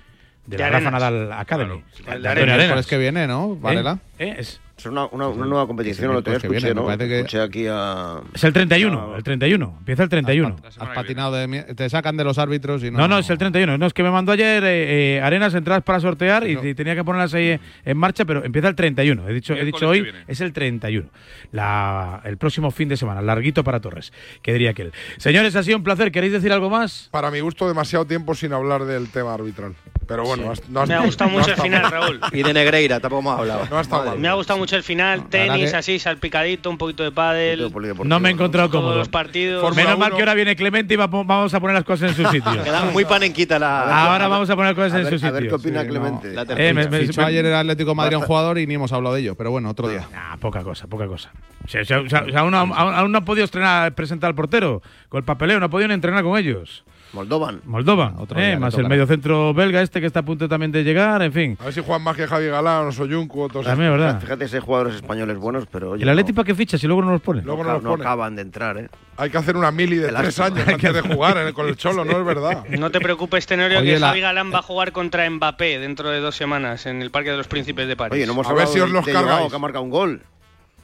de, De la Rafa. Nadal Academy. Claro, de el de Arenas. Arenas. Que viene, ¿no? Varela. ¿Eh? Es, Es una, una, una nueva competición, Sí, lo viene, escuché, me ¿no? parece que- Escuché aquí a... es el 31, el 31. Empieza el 31. Has patinado de mi- Te sacan de los árbitros y no. No, no, es el 31. No, es que me mandó ayer eh, eh, Arenas entradas para sortear y, y tenía que ponerlas ahí en marcha, pero empieza el 31. He dicho, he dicho hoy, es el 31. La, el próximo fin de semana, larguito para Torres, que diría aquel. Señores, ha sido un placer. ¿Queréis decir algo más? Para mi gusto, demasiado tiempo sin hablar del tema arbitral. Pero bueno, has- no has- Me ha gustado no mucho el final. Raúl. Y de Negreira tampoco hemos hablado. No ha estado mal. Me ha gustado mucho el final, tenis que- así, salpicadito, un poquito de pádel. No me he encontrado Todos cómodo. los partidos. Menos mal que ahora viene Clemente y va- vamos a poner las cosas en su sitio. Queda muy panenquita la. Ahora vamos a poner cosas A en ver- su a sitio. ver qué opina Sí, no. Clemente. La Eh, tercera. me- me- Fichó me- ayer el Atlético de Madrid a un jugador y ni hemos hablado de ello, pero bueno, otro día. Nah, poca cosa, poca cosa. O sea, o sea, o sea, o sea, aún, no- aún- aún no ha podido estrenar, presentar al portero con el papeleo, no ha podido ni entrenar con ellos. Moldovan. Moldova, Otro eh, más el mediocentro belga este que está a punto también de llegar, en fin. A ver si juegan más que Javi Galán o Soyuncu o todos También, ¿verdad? Fíjate si hay jugadores españoles buenos, pero oye, ¿El Atleti para qué ficha si luego no los pone? Luego no, no los no pone. acaban de entrar, ¿eh? Hay que hacer una mili de Qué tres lástima. años antes de jugar en el- con el Cholo, no es verdad. No te preocupes, Tenorio, Oye, que la- Javi Galán va a jugar contra Mbappé dentro de dos semanas en el Parque de los Príncipes de París. Oye, no hemos A ver hablado si os de- los cargáis. que ha marcado un gol.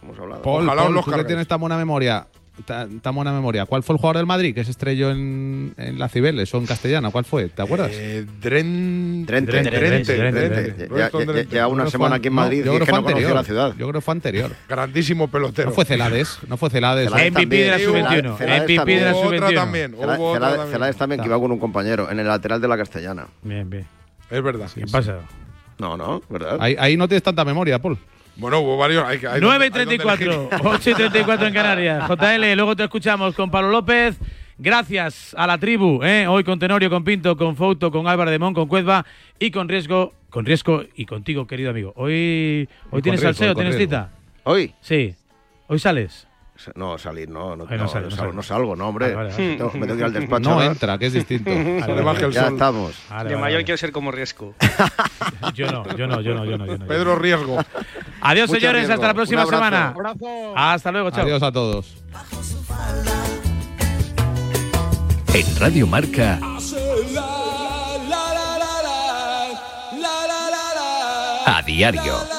Hemos hablado. Paul, Ojalá os Paul, los tú que tienes tan buena memoria, ta- tan buena memoria. ¿Cuál fue el jugador del Madrid que se estrelló en, en la Cibeles o en Castellana? ¿Cuál fue? ¿Te acuerdas? Eh, Dren... Drente, Drente, Drente, Drente, Drente. Drente. Ya- una Yo semana fue- aquí en no, Madrid yo dije creo que fue no anterior. la ciudad. Yo creo que fue anterior. Grandísimo pelotero. No fue Celades, no fue Celades. Celades MVP de la también. sub-21. Celades MVP de la también. Otra sub-21. también. Cela- Hubo otra Celades- también. Celades también que iba con un compañero en el lateral de la Castellana. Bien, bien. Es verdad. ¿Qué pasa? No, no, ¿verdad? Ahí, ahí no tienes tanta memoria, Paul. Bueno, hubo varios. Hay, que- hay 9 y donde- hay donde 34, elegir. 8 y 34 en Canarias. JL, luego te escuchamos con Pablo López. Gracias a la tribu, ¿eh? hoy con Tenorio, con Pinto, con Fouto, con Álvaro de Mon, con Cuezba y con Riesgo, con Riesgo y contigo, querido amigo. Hoy, hoy tienes riesgo, salseo, tienes riesgo. cita. ¿Hoy. Sí. Hoy sales. No, salir, no, no, Ay, no no, sale, no no salgo, no salgo, no, hombre. Vale, vale, vale. Tengo- me tengo que ir al despacho. No entra, que es distinto. El Ya sol. estamos. Vale, de mayor vale. quiero ser como Riesco. Yo no, yo no, yo no, yo no. Yo no. Pedro Riesgo. Adiós, Mucho señores. riesgo. Hasta la próxima Un abrazo. semana. Abrazo. Hasta luego, chao. Adiós a todos. En Radio Marca, a diario.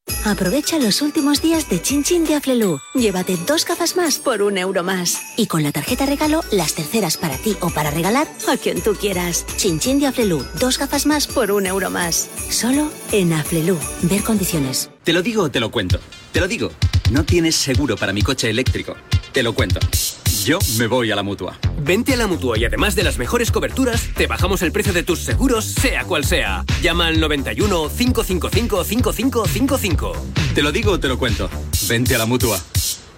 Aprovecha los últimos días de Chin Chin de Aflelu. Llévate dos gafas más por un euro más. Y con la tarjeta regalo, las terceras para ti o para regalar a quien tú quieras. Chin Chin de Aflelu. Dos gafas más por un euro más. Solo en Aflelu. Ver condiciones. Te lo digo o te lo cuento. Te lo digo. No tienes seguro para mi coche eléctrico. Te lo cuento. Yo me voy a la mutua. Vente a la mutua y además de las mejores coberturas, te bajamos el precio de tus seguros, sea cual sea. Llama al 91 555 5555. Te lo digo o te lo cuento. Vente a la mutua.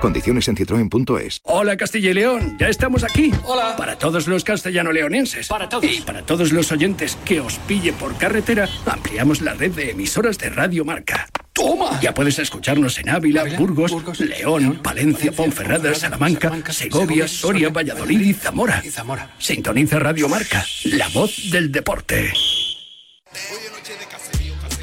Condiciones en citroen.es. Hola Castilla y León, ya estamos aquí. Hola. Para todos los castellano-leoneses. Para todos. Y para todos los oyentes que os pille por carretera, ampliamos la red de emisoras de Radio Marca. ¡Toma! Ya puedes escucharnos en Ávila, Burgos, León, Palencia, Ponferrada, Salamanca, Segovia, Soria, Valladolid y Zamora. Sintoniza Radio Marca, la voz del deporte.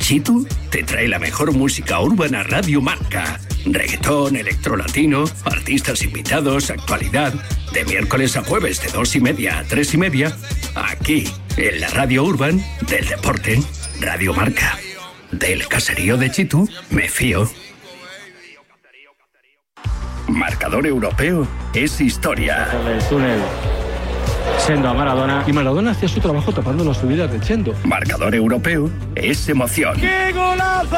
Chitu te trae la mejor música urbana Radio Marca. Reggaetón, electrolatino, artistas invitados, actualidad. De miércoles a jueves de dos y media a tres y media. Aquí, en la Radio Urban del Deporte, Radio Marca. Del caserío de Chitu, me fío. Marcador europeo es historia. El Sendo a Maradona y Maradona hacía su trabajo tapando las subidas de Chendo. Marcador europeo es emoción. ¡Qué golazo!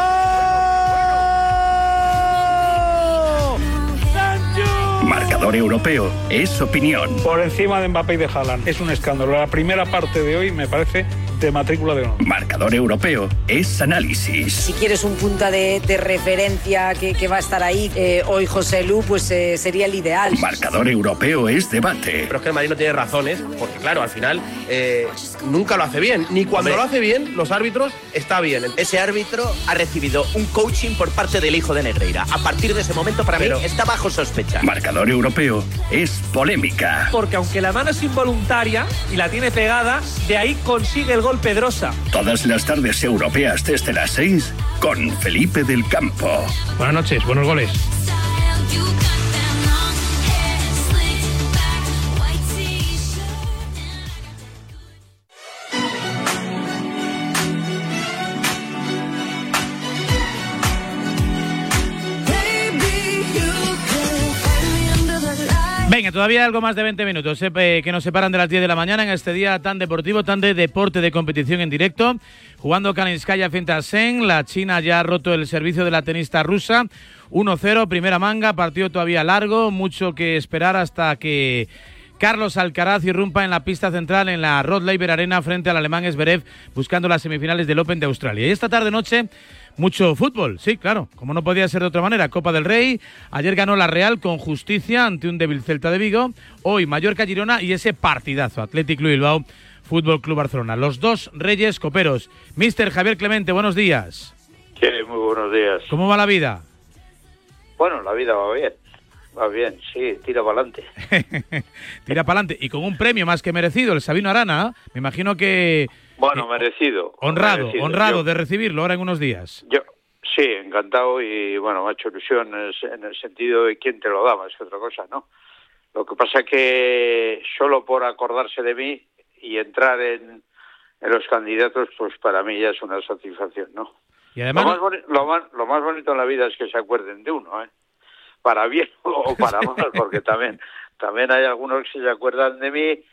Marcador Marcador Europeo es opinión. Por encima de Mbappé y de Haaland. Es un escándalo. La primera parte de hoy me parece de matrícula de honor. Marcador Europeo es análisis. Si quieres un punto de, referencia que, va a estar ahí, eh, hoy José Lu, pues eh, sería el ideal. Marcador Europeo es debate. Pero es que el Madrid no tiene razones, porque claro, al final eh, nunca lo hace bien. Ni cuando lo hace bien, los árbitros está bien. Ese árbitro ha recibido un coaching por parte del hijo de Negreira. A partir de ese momento, para mí, está bajo sospecha. Marcador Europeo es polémica. Porque aunque la mano es involuntaria y la tiene pegada, de ahí consigue el gol Pedrosa. Todas las tardes europeas desde las 6 con Felipe del Campo. Buenas noches, buenos goles. Todavía algo más de 20 minutos eh, que nos separan de las 10 de la mañana en este día tan deportivo, tan de deporte de competición en directo. Jugando Kalinskaya frente a Sen, la China ya ha roto el servicio de la tenista rusa. 1-0, primera manga, partido todavía largo, mucho que esperar hasta que Carlos Alcaraz irrumpa en la pista central en la Rod Laver Arena frente al alemán Esberev buscando las semifinales del Open de Australia. Y esta tarde noche mucho fútbol, sí, claro, como no podía ser de otra manera. Copa del Rey, ayer ganó la Real con justicia ante un débil Celta de Vigo, hoy Mallorca Girona y ese partidazo, Atlético Bilbao, Fútbol Club Barcelona. Los dos reyes coperos. Mister Javier Clemente, buenos días. Sí, muy buenos días. ¿Cómo va la vida? Bueno, la vida va bien. Va bien, sí, tira para adelante. tira para adelante. Y con un premio más que merecido, el Sabino Arana, me imagino que bueno, merecido. Honrado, honrado de recibirlo ahora en unos días. Yo, sí, encantado y bueno, me ha hecho ilusión en el sentido de quién te lo daba, es otra cosa, ¿no? Lo que pasa que solo por acordarse de mí y entrar en, los candidatos, pues para mí ya es una satisfacción, ¿no? Y además... Lo más, lo más, bonito en la vida es que se acuerden de uno, ¿eh? Para bien o para mal, porque también, también hay algunos que se acuerdan de mí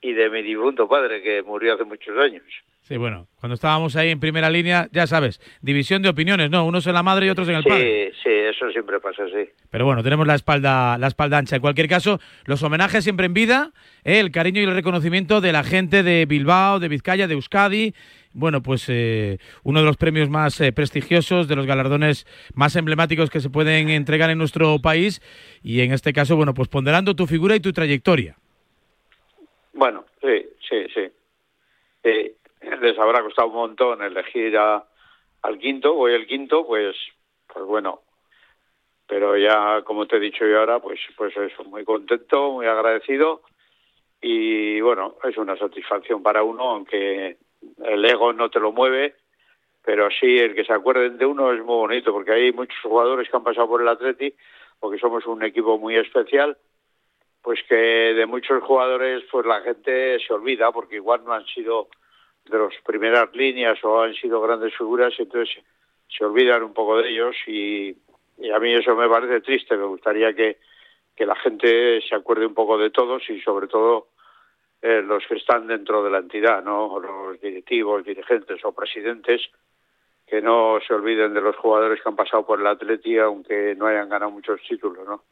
y de mi difunto padre que murió hace muchos años. Sí, bueno, cuando estábamos ahí en primera línea, ya sabes, división de opiniones, ¿no? Unos en la madre y otros en el padre. Sí, sí, eso siempre pasa así. Pero bueno, tenemos la espalda, la espalda ancha. En cualquier caso, los homenajes siempre en vida, ¿eh? el cariño y el reconocimiento de la gente de Bilbao, de Vizcaya, de Euskadi. Bueno, pues eh, uno de los premios más eh, prestigiosos, de los galardones más emblemáticos que se pueden entregar en nuestro país. Y en este caso, bueno, pues ponderando tu figura y tu trayectoria. Bueno, sí, sí, sí. les habrá costado un montón elegir al quinto, voy el quinto, pues, pues bueno. Pero ya, como te he dicho yo ahora, pues, pues eso, muy contento, muy agradecido y bueno, es una satisfacción para uno, aunque el ego no te lo mueve, pero sí el que se acuerden de uno es muy bonito, porque hay muchos jugadores que han pasado por el Atleti, porque somos un equipo muy especial pues que de muchos jugadores pues la gente se olvida porque igual no han sido de las primeras líneas o han sido grandes figuras entonces se olvidan un poco de ellos y, a mí eso me parece triste. Me gustaría que, que la gente se acuerde un poco de todos y sobre todo eh, los que están dentro de la entidad no los directivos dirigentes o presidentes que no se olviden de los jugadores que han pasado por el Atleti aunque no hayan ganado muchos títulos no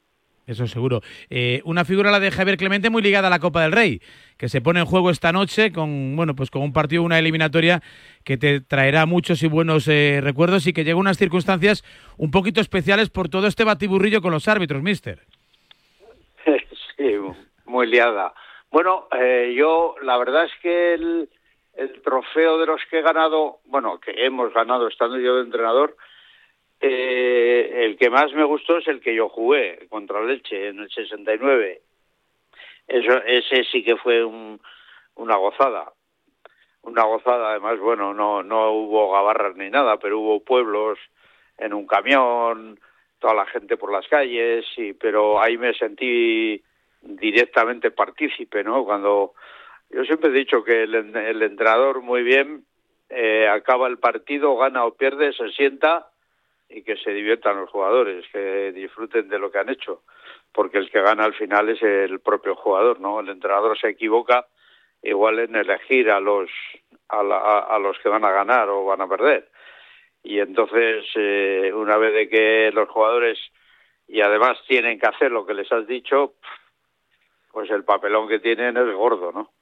eso seguro. Eh, una figura la de Javier Clemente muy ligada a la Copa del Rey, que se pone en juego esta noche con bueno pues con un partido, una eliminatoria que te traerá muchos y buenos eh, recuerdos y que llega unas circunstancias un poquito especiales por todo este batiburrillo con los árbitros, Mister. Sí, muy liada. Bueno, eh, yo la verdad es que el, el trofeo de los que he ganado, bueno, que hemos ganado estando yo de entrenador, eh, el que más me gustó es el que yo jugué contra Leche en el 69. Eso, ese sí que fue una gozada. Una gozada, además, bueno, no, no hubo gabarras ni nada, pero hubo pueblos en un camión, toda la gente por las calles, y, pero ahí me sentí directamente partícipe, ¿no? Cuando yo siempre he dicho que el, el entrenador muy bien eh, acaba el partido, gana o pierde, se sienta y que se diviertan los jugadores, que disfruten de lo que han hecho, porque el que gana al final es el propio jugador, ¿no? El entrenador se equivoca igual en elegir a los a, los que van a ganar o van a perder. Y entonces, eh, una vez de que los jugadores y además tienen que hacer lo que les has dicho, pues el papelón que tienen es gordo, ¿no?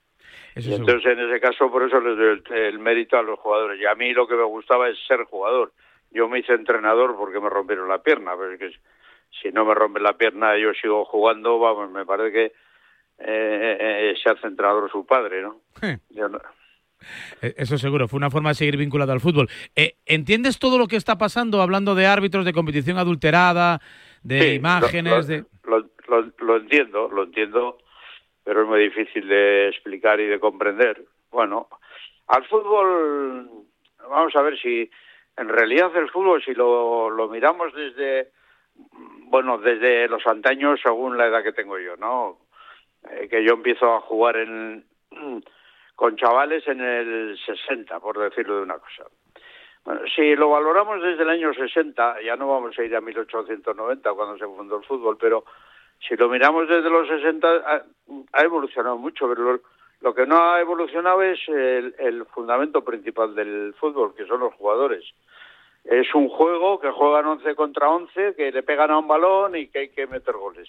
y entonces en ese caso por eso les doy el, el mérito a los jugadores. Y a mí lo que me gustaba es ser jugador. Yo me hice entrenador porque me rompieron la pierna, pero es que si no me rompen la pierna yo sigo jugando, vamos, me parece que eh, eh, se hace entrenador su padre, ¿no? Yo no- Eh, Eso seguro, fue una forma de seguir vinculado al fútbol. Eh, ¿Entiendes todo lo que está pasando hablando de árbitros, de competición adulterada, de Sí, imágenes, lo, de... lo, lo- lo entiendo, lo entiendo, pero es muy difícil de explicar y de comprender. Bueno, al fútbol, vamos a ver si en realidad el fútbol, si lo, lo miramos desde, bueno, desde los antaños según la edad que tengo yo, ¿no? Eh, que yo empiezo a jugar en, con chavales en el 60, por decirlo de una cosa. Bueno, si lo valoramos desde el año 60, ya no vamos a ir a 1890 cuando se fundó el fútbol, pero si lo miramos desde los 60 ha, evolucionado mucho, pero lo, que no ha evolucionado es el, el fundamento principal del fútbol, que son los jugadores. Es un juego que juegan 11 contra 11, que le pegan a un balón y que hay que meter goles.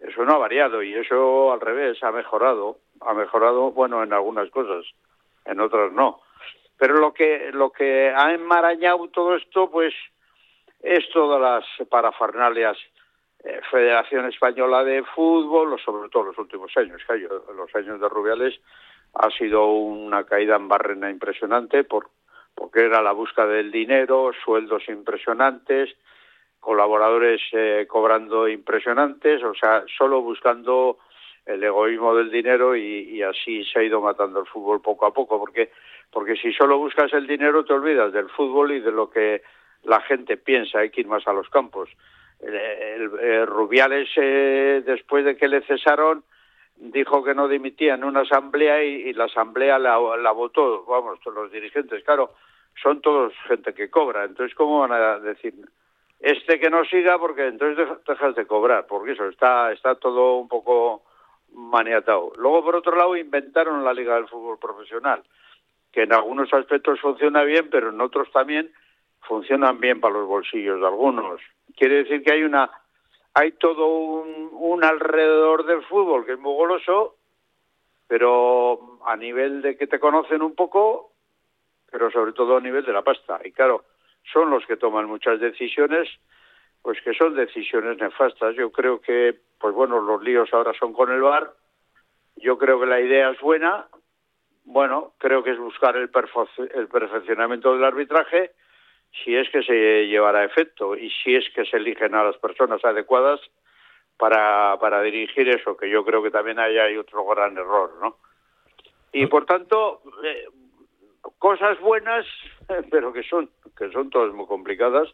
Eso no ha variado y eso al revés ha mejorado, ha mejorado, bueno, en algunas cosas, en otras no. Pero lo que lo que ha enmarañado todo esto, pues, es todas las parafernalias eh, Federación Española de Fútbol, sobre todo los últimos años, que los años de Rubiales ha sido una caída en barrena impresionante por porque era la búsqueda del dinero, sueldos impresionantes, colaboradores eh, cobrando impresionantes, o sea, solo buscando el egoísmo del dinero y, y así se ha ido matando el fútbol poco a poco, porque porque si solo buscas el dinero te olvidas del fútbol y de lo que la gente piensa, hay que ir más a los campos. El Rubiales, eh, después de que le cesaron, dijo que no dimitía en una asamblea y, la asamblea la, votó, vamos, todos los dirigentes, claro, son todos gente que cobra, entonces ¿cómo van a decir este que no siga porque entonces deja- dejas de cobrar, porque eso está, está todo un poco maniatado. Luego, por otro lado, inventaron la Liga del Fútbol Profesional, que en algunos aspectos funciona bien, pero en otros también funcionan bien para los bolsillos de algunos. Quiere decir que hay una hay todo un, alrededor del fútbol que es muy goloso, pero a nivel de que te conocen un poco, pero sobre todo a nivel de la pasta. Y claro, son los que toman muchas decisiones, pues que son decisiones nefastas. Yo creo que, pues bueno, los líos ahora son con el VAR. Yo creo que la idea es buena. Bueno, creo que es buscar el, perfe- el perfeccionamiento del arbitraje, si es que se llevará a efecto y si es que se eligen a las personas adecuadas para, para dirigir eso, que yo creo que también ahí hay otro gran error, ¿no? Y por tanto, eh, cosas buenas, pero que son, que son todas muy complicadas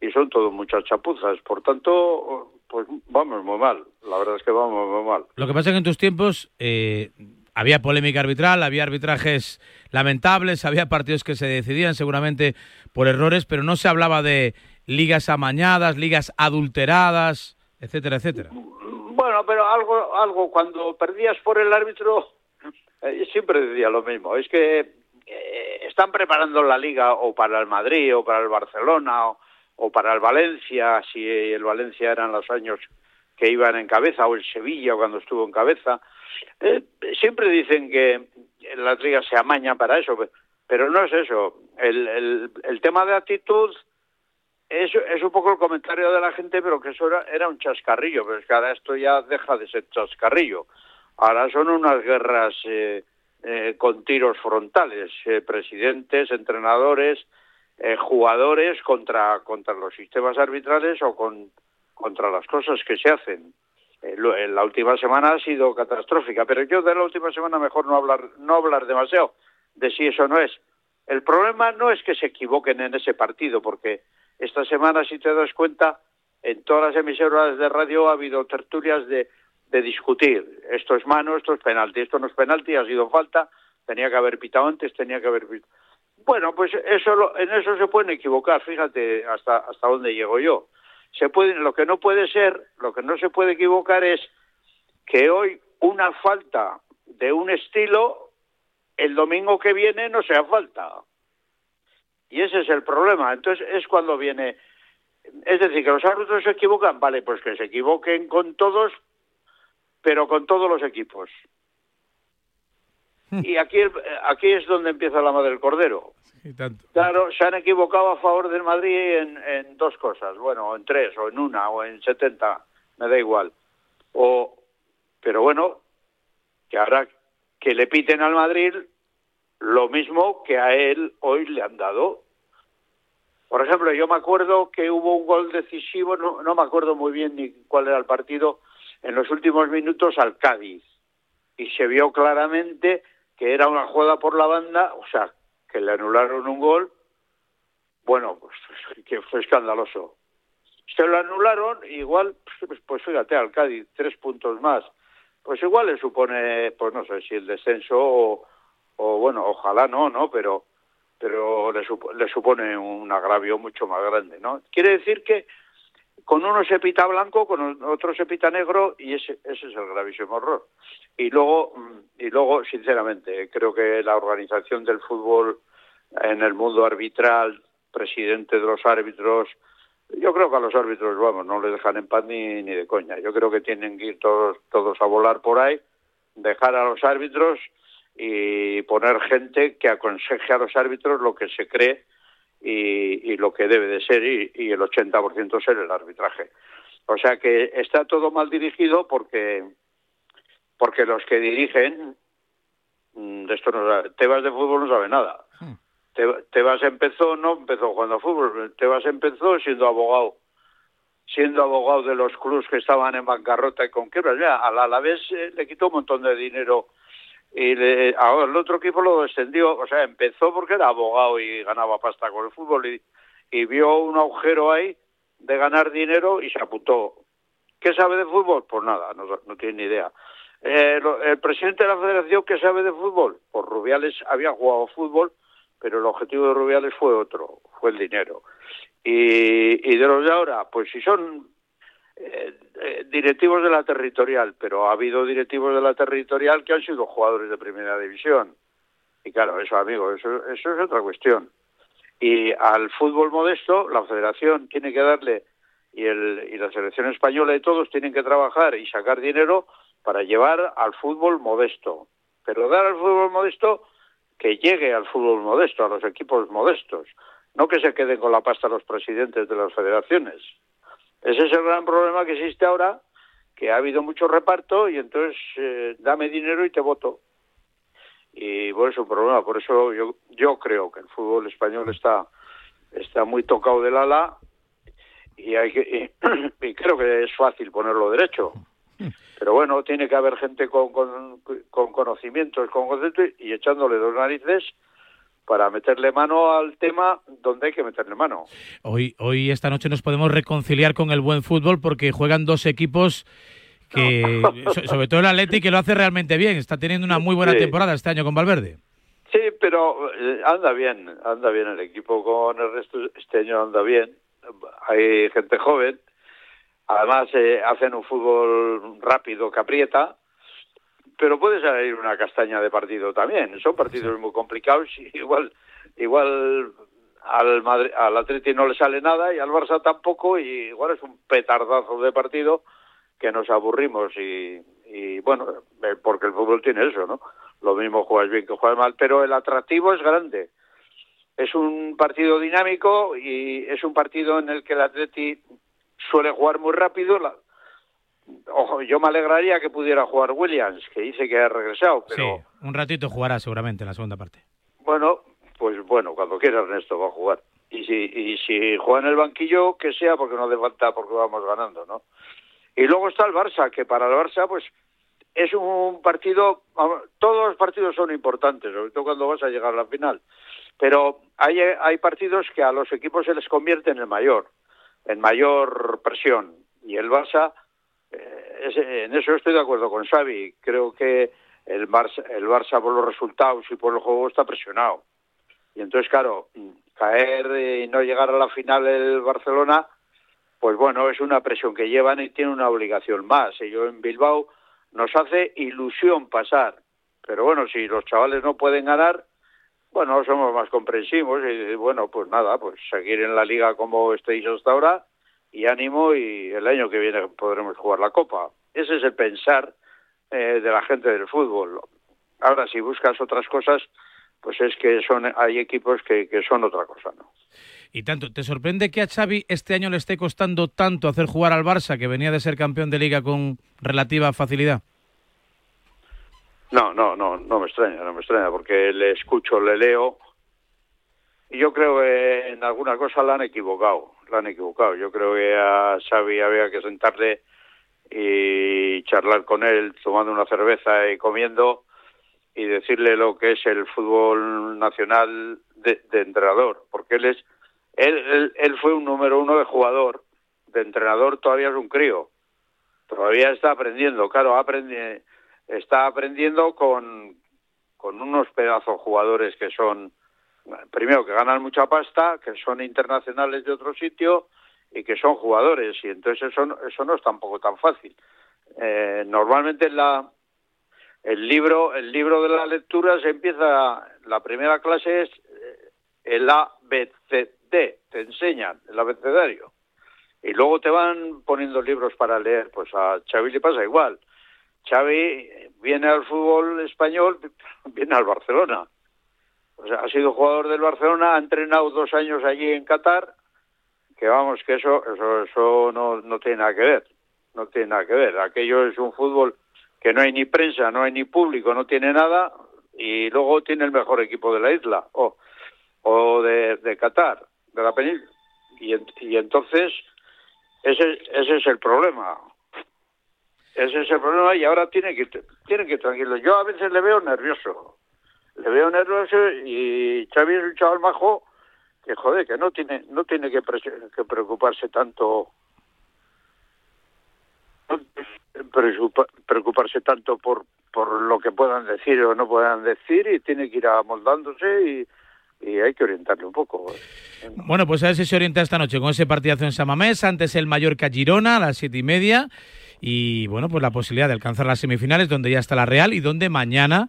y son todo muchas chapuzas. Por tanto, pues vamos muy mal. La verdad es que vamos muy mal. Lo que pasa es que en tus tiempos eh, había polémica arbitral, había arbitrajes lamentables, había partidos que se decidían seguramente por errores, pero no se hablaba de ligas amañadas, ligas adulteradas, etcétera, etcétera. Bueno, pero algo, algo cuando perdías por el árbitro, eh, siempre decía lo mismo. Es que eh, están preparando la liga o para el Madrid o para el Barcelona o, o para el Valencia, si el Valencia eran los años que iban en cabeza, o el Sevilla cuando estuvo en cabeza. Eh, siempre dicen que las ligas se amañan para eso, pe- pero no es eso. El, el, el tema de actitud es, es un poco el comentario de la gente, pero que eso era, era un chascarrillo, pero es que ahora esto ya deja de ser chascarrillo. Ahora son unas guerras eh, eh, con tiros frontales, eh, presidentes, entrenadores, eh, jugadores contra, contra los sistemas arbitrales o con, contra las cosas que se hacen. Eh, lo- eh, la última semana ha sido catastrófica, pero yo de la última semana mejor no hablar, no hablar demasiado de si eso no es. El problema no es que se equivoquen en ese partido, porque esta semana, si te das cuenta, en todas las emisoras de radio ha habido tertulias de, de discutir. Esto es mano, esto es penalti, esto no es penalti, ha sido falta, tenía que haber pitado antes, tenía que haber pitado. Bueno, pues eso en eso se pueden equivocar, fíjate hasta hasta dónde llego yo. Se puede, lo que no puede ser, lo que no se puede equivocar es que hoy una falta de un estilo el domingo que viene no sea falta. Y ese es el problema. Entonces es cuando viene es decir, que los árbitros se equivocan, vale, pues que se equivoquen con todos, pero con todos los equipos. Y aquí, aquí es donde empieza la madre del cordero. Claro, se han equivocado a favor del Madrid en, en dos cosas, bueno, en tres, o en una, o en setenta, me da igual. O, pero bueno, que ahora que le piten al Madrid lo mismo que a él hoy le han dado. Por ejemplo, yo me acuerdo que hubo un gol decisivo, no, no me acuerdo muy bien ni cuál era el partido, en los últimos minutos al Cádiz. Y se vio claramente que era una jugada por la banda, o sea, que le anularon un gol, bueno, pues que fue escandaloso. Se lo anularon, igual, pues, pues fíjate, al Cádiz, tres puntos más. Pues igual le supone, pues no sé si el descenso o, o bueno, ojalá no, ¿no? Pero, pero le, le supone un agravio mucho más grande, ¿no? Quiere decir que con uno se pita blanco, con otro se pita negro y ese, ese es el gravísimo error. Y luego, mm, y luego, sinceramente, creo que la organización del fútbol en el mundo arbitral, presidente de los árbitros, yo creo que a los árbitros, vamos, no les dejan en paz ni, ni de coña. Yo creo que tienen que ir todos, todos a volar por ahí, dejar a los árbitros y poner gente que aconseje a los árbitros lo que se cree y, lo que debe de ser y, y el 80% ser el arbitraje. O sea que está todo mal dirigido porque porque los que dirigen mm, de esto no Tebas de fútbol no sabe nada. Hmm. Tebas empezó, no empezó jugando a fútbol, Tebas empezó siendo abogado siendo abogado de los clubes que estaban en bancarrota y con quiebras. Ya, al Alavés eh, le quitó un montón de dinero y le, ahora el otro equipo lo descendió, o sea, empezó porque era abogado y ganaba pasta con el fútbol y, vio un agujero ahí de ganar dinero y se apuntó. ¿Qué sabe de fútbol? Pues nada, no, no tiene ni idea. Eh, el presidente de la federación, ¿qué sabe de fútbol? Pues Rubiales había jugado fútbol, pero el objetivo de Rubiales fue otro, fue el dinero. Y, y de los de ahora, pues si son eh, eh, directivos de la territorial, pero ha habido directivos de la territorial que han sido jugadores de primera división. Y claro, eso, amigo, eso, eso es otra cuestión. Y al fútbol modesto, la federación tiene que darle, y, el, y la selección española y todos tienen que trabajar y sacar dinero para llevar al fútbol modesto. Pero dar al fútbol modesto que llegue al fútbol modesto, a los equipos modestos, no que se queden con la pasta los presidentes de las federaciones. Ese es el gran problema que existe ahora, que ha habido mucho reparto y entonces eh, dame dinero y te voto. Y bueno, es un problema. Por eso yo, yo creo que el fútbol español está, está muy tocado del ala y, hay que, y, creo que es fácil ponerlo derecho. Pero bueno, tiene que haber gente con, con, con conocimientos, con concepto y echándole dos narices para meterle mano al tema donde hay que meterle mano. Hoy, hoy esta noche nos podemos reconciliar con el buen fútbol porque juegan dos equipos que, sobre todo el Atleti, que lo hace realmente bien. Está teniendo una muy buena temporada este año con Valverde. Sí, pero eh, anda bien, anda bien el equipo con el resto. Este año anda bien. Hay gente joven. Además, eh, hacen un fútbol rápido que aprieta pero puede salir una castaña de partido también. Son partidos muy complicados y igual, igual al Madrid, al Atleti no le sale nada y al Barça tampoco y igual es un petardazo de partido que nos aburrimos y, y bueno, eh, porque el fútbol tiene eso, ¿no? Lo mismo juegas bien que juegas mal, pero el atractivo es grande. Es un partido dinámico y es un partido en el que el Atleti suele jugar muy rápido, Ojo, yo me alegraría que pudiera jugar Williams, que dice que ha regresado. Pero... Sí, un ratito jugará seguramente en la segunda parte. Bueno, pues bueno, cuando quiera Ernesto va a jugar. Y si, y si juega en el banquillo, que sea, porque no hace falta, porque vamos ganando, ¿no? Y luego está el Barça, que para el Barça, pues es un partido, todos los partidos son importantes, sobre todo cuando vas a llegar a la final. Pero hay, hay partidos que a los equipos se les convierte en el mayor, en mayor presión. Y el Barça en eso estoy de acuerdo con Xavi. Creo que el Barça, el Barça por los resultados y por el juego está presionado. Y entonces, claro, caer y no llegar a la final del Barcelona, pues bueno, es una presión que llevan y tiene una obligación más. Yo en Bilbao nos hace ilusión pasar. Pero bueno, si los chavales no pueden ganar, bueno, somos más comprensivos y bueno, pues nada, pues seguir en la liga como estéis hasta ahora y ánimo y el año que viene podremos jugar la Copa. Ese es el pensar eh, de la gente del fútbol. Ahora, si buscas otras cosas, pues es que son hay equipos que, que son otra cosa, ¿no? Y tanto, ¿te sorprende que a Xavi este año le esté costando tanto hacer jugar al Barça, que venía de ser campeón de liga con relativa facilidad? No, no, no, no me extraña, no me extraña, porque le escucho, le leo, y yo creo que en alguna cosa la han equivocado, la han equivocado. Yo creo que a Xavi había que sentarle y charlar con él tomando una cerveza y comiendo y decirle lo que es el fútbol nacional de, entrenador, porque él es él, él, fue un número uno de jugador, de entrenador todavía es un crío, todavía está aprendiendo, claro, está aprendiendo con, con unos pedazos jugadores que son, primero que ganan mucha pasta, que son internacionales de otro sitio y que son jugadores, y entonces eso, eso no es tampoco tan fácil. Eh, normalmente la, el libro, el libro de la lectura se empieza, la primera clase es eh, el ABCD, te enseñan el abecedario. Y luego te van poniendo libros para leer. Pues a Xavi le pasa igual. Xavi viene al fútbol español, viene al Barcelona. O sea, ha sido jugador del Barcelona, ha entrenado dos años allí en Qatar, que vamos, que eso, eso, eso no, no tiene nada que ver. No tiene nada que ver. Aquello es un fútbol que no hay ni prensa, no hay ni público, no tiene nada, y luego tiene el mejor equipo de la isla, o, o de, de Qatar, de la península. Y, y entonces, ese, ese es el problema. Ese es el problema y ahora tiene que, tiene que tranquilo. Yo a veces le veo nervioso. Le veo nervioso y Xavi es un chaval majo que, joder, que no tiene, no tiene que, que preocuparse tanto preocuparse tanto por, por lo que puedan decir o no puedan decir y tiene que ir amoldándose y, y hay que orientarle un poco. Bueno, pues a ver si se orienta esta noche con ese partidazo en Samamés, antes el Mallorca-Girona a las siete y media y bueno, pues la posibilidad de alcanzar las semifinales donde ya está la Real y donde mañana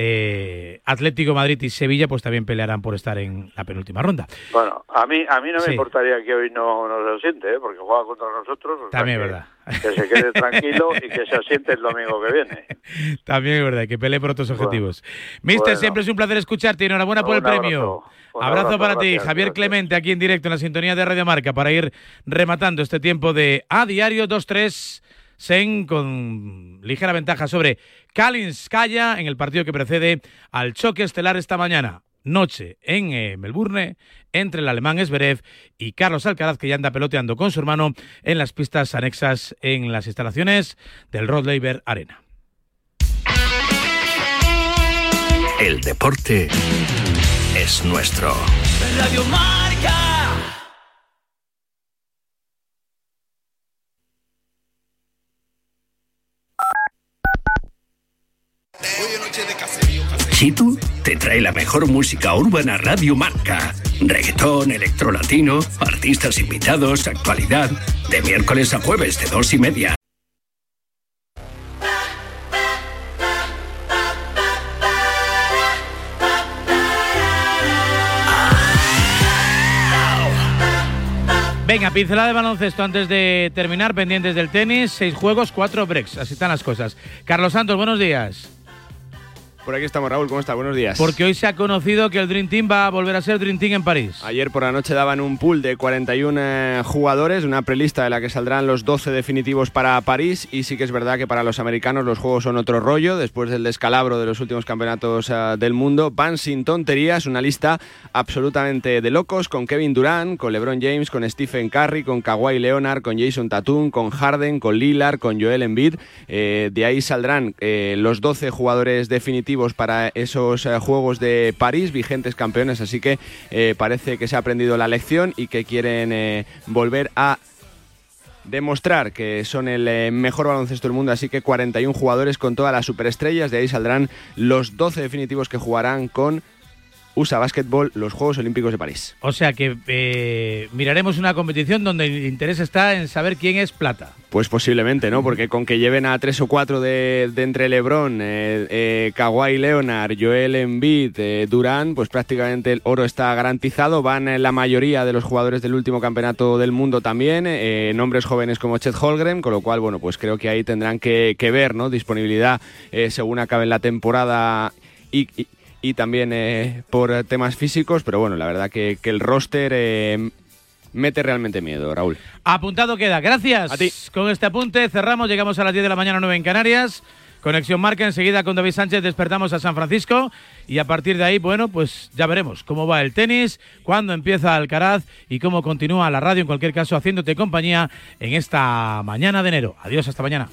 eh, Atlético Madrid y Sevilla pues también pelearán por estar en la penúltima ronda. Bueno, a mí a mí no me importaría que hoy no, no se asiente, ¿eh? porque juega contra nosotros. También es verdad. Que se quede tranquilo y que se asiente el domingo que viene. También es verdad, que pelee por otros objetivos. Mister, siempre es un placer escucharte y enhorabuena por el premio. Abrazo, para ti, Javier Clemente, aquí en directo en la sintonía de Radio Marca, para ir rematando este tiempo de A Diario 2-3 Sen con ligera ventaja sobre Kalinskaya en el partido que precede al choque estelar esta mañana. Noche en eh, Melbourne entre el alemán Esberev y Carlos Alcaraz, que ya anda peloteando con su hermano en las pistas anexas en las instalaciones del Rod Laver Arena. El deporte es nuestro. Radio Chitu te trae la mejor música urbana Radio Marca. Reggaetón, electrolatino, artistas invitados, actualidad. De miércoles a jueves de dos y media. Venga, pincelada de baloncesto antes de terminar, pendientes del tenis, seis juegos, cuatro breaks, así están las cosas. Carlos Santos, buenos días. Por aquí estamos, Raúl. ¿Cómo está? Buenos días. Porque hoy se ha conocido que el Dream Team va a volver a ser Dream Team en París. Ayer por la noche daban un pool de 41 eh, jugadores, una prelista de la que saldrán los 12 definitivos para París. Y sí que es verdad que para los americanos los juegos son otro rollo. Después del descalabro de los últimos campeonatos eh, del mundo, van sin tonterías. Una lista absolutamente de locos con Kevin Durant, con LeBron James, con Stephen Curry, con Kawhi Leonard, con Jason Tatum, con Harden, con Lillard, con Joel Embiid. Eh, de ahí saldrán los 12 jugadores definitivos para esos eh, Juegos de París, vigentes campeones, así que eh, parece que se ha aprendido la lección y que quieren eh, volver a demostrar que son el mejor baloncesto del mundo, así que 41 jugadores con todas las superestrellas, de ahí saldrán los 12 definitivos que jugarán con USA Basketball los Juegos Olímpicos de París. O sea que eh, miraremos una competición donde el interés está en saber quién es plata. Pues posiblemente, ¿no? Porque con que lleven a tres o cuatro de, de entre LeBron, eh, eh, Kawhi Leonard, Joel Embiid, eh, Durant, pues prácticamente el oro está garantizado. Van eh, la mayoría de los jugadores del último campeonato del mundo también, nombres jóvenes como Chet Holgren, con lo cual, bueno, pues creo que ahí tendrán que, que ver, ¿no? Disponibilidad según acabe la temporada y, y- y también eh, por temas físicos, pero bueno, la verdad que, que el roster eh, mete realmente miedo, Raúl. Apuntado queda. Gracias. Con este apunte cerramos. Llegamos a las 10 de la mañana, 9 en Canarias. Conexión Marca. Enseguida con David Sánchez despertamos a San Francisco. Y a partir de ahí, bueno, pues ya veremos cómo va el tenis, cuándo empieza Alcaraz y cómo continúa la radio. En cualquier caso, haciéndote compañía en esta mañana de enero. Adiós, hasta mañana.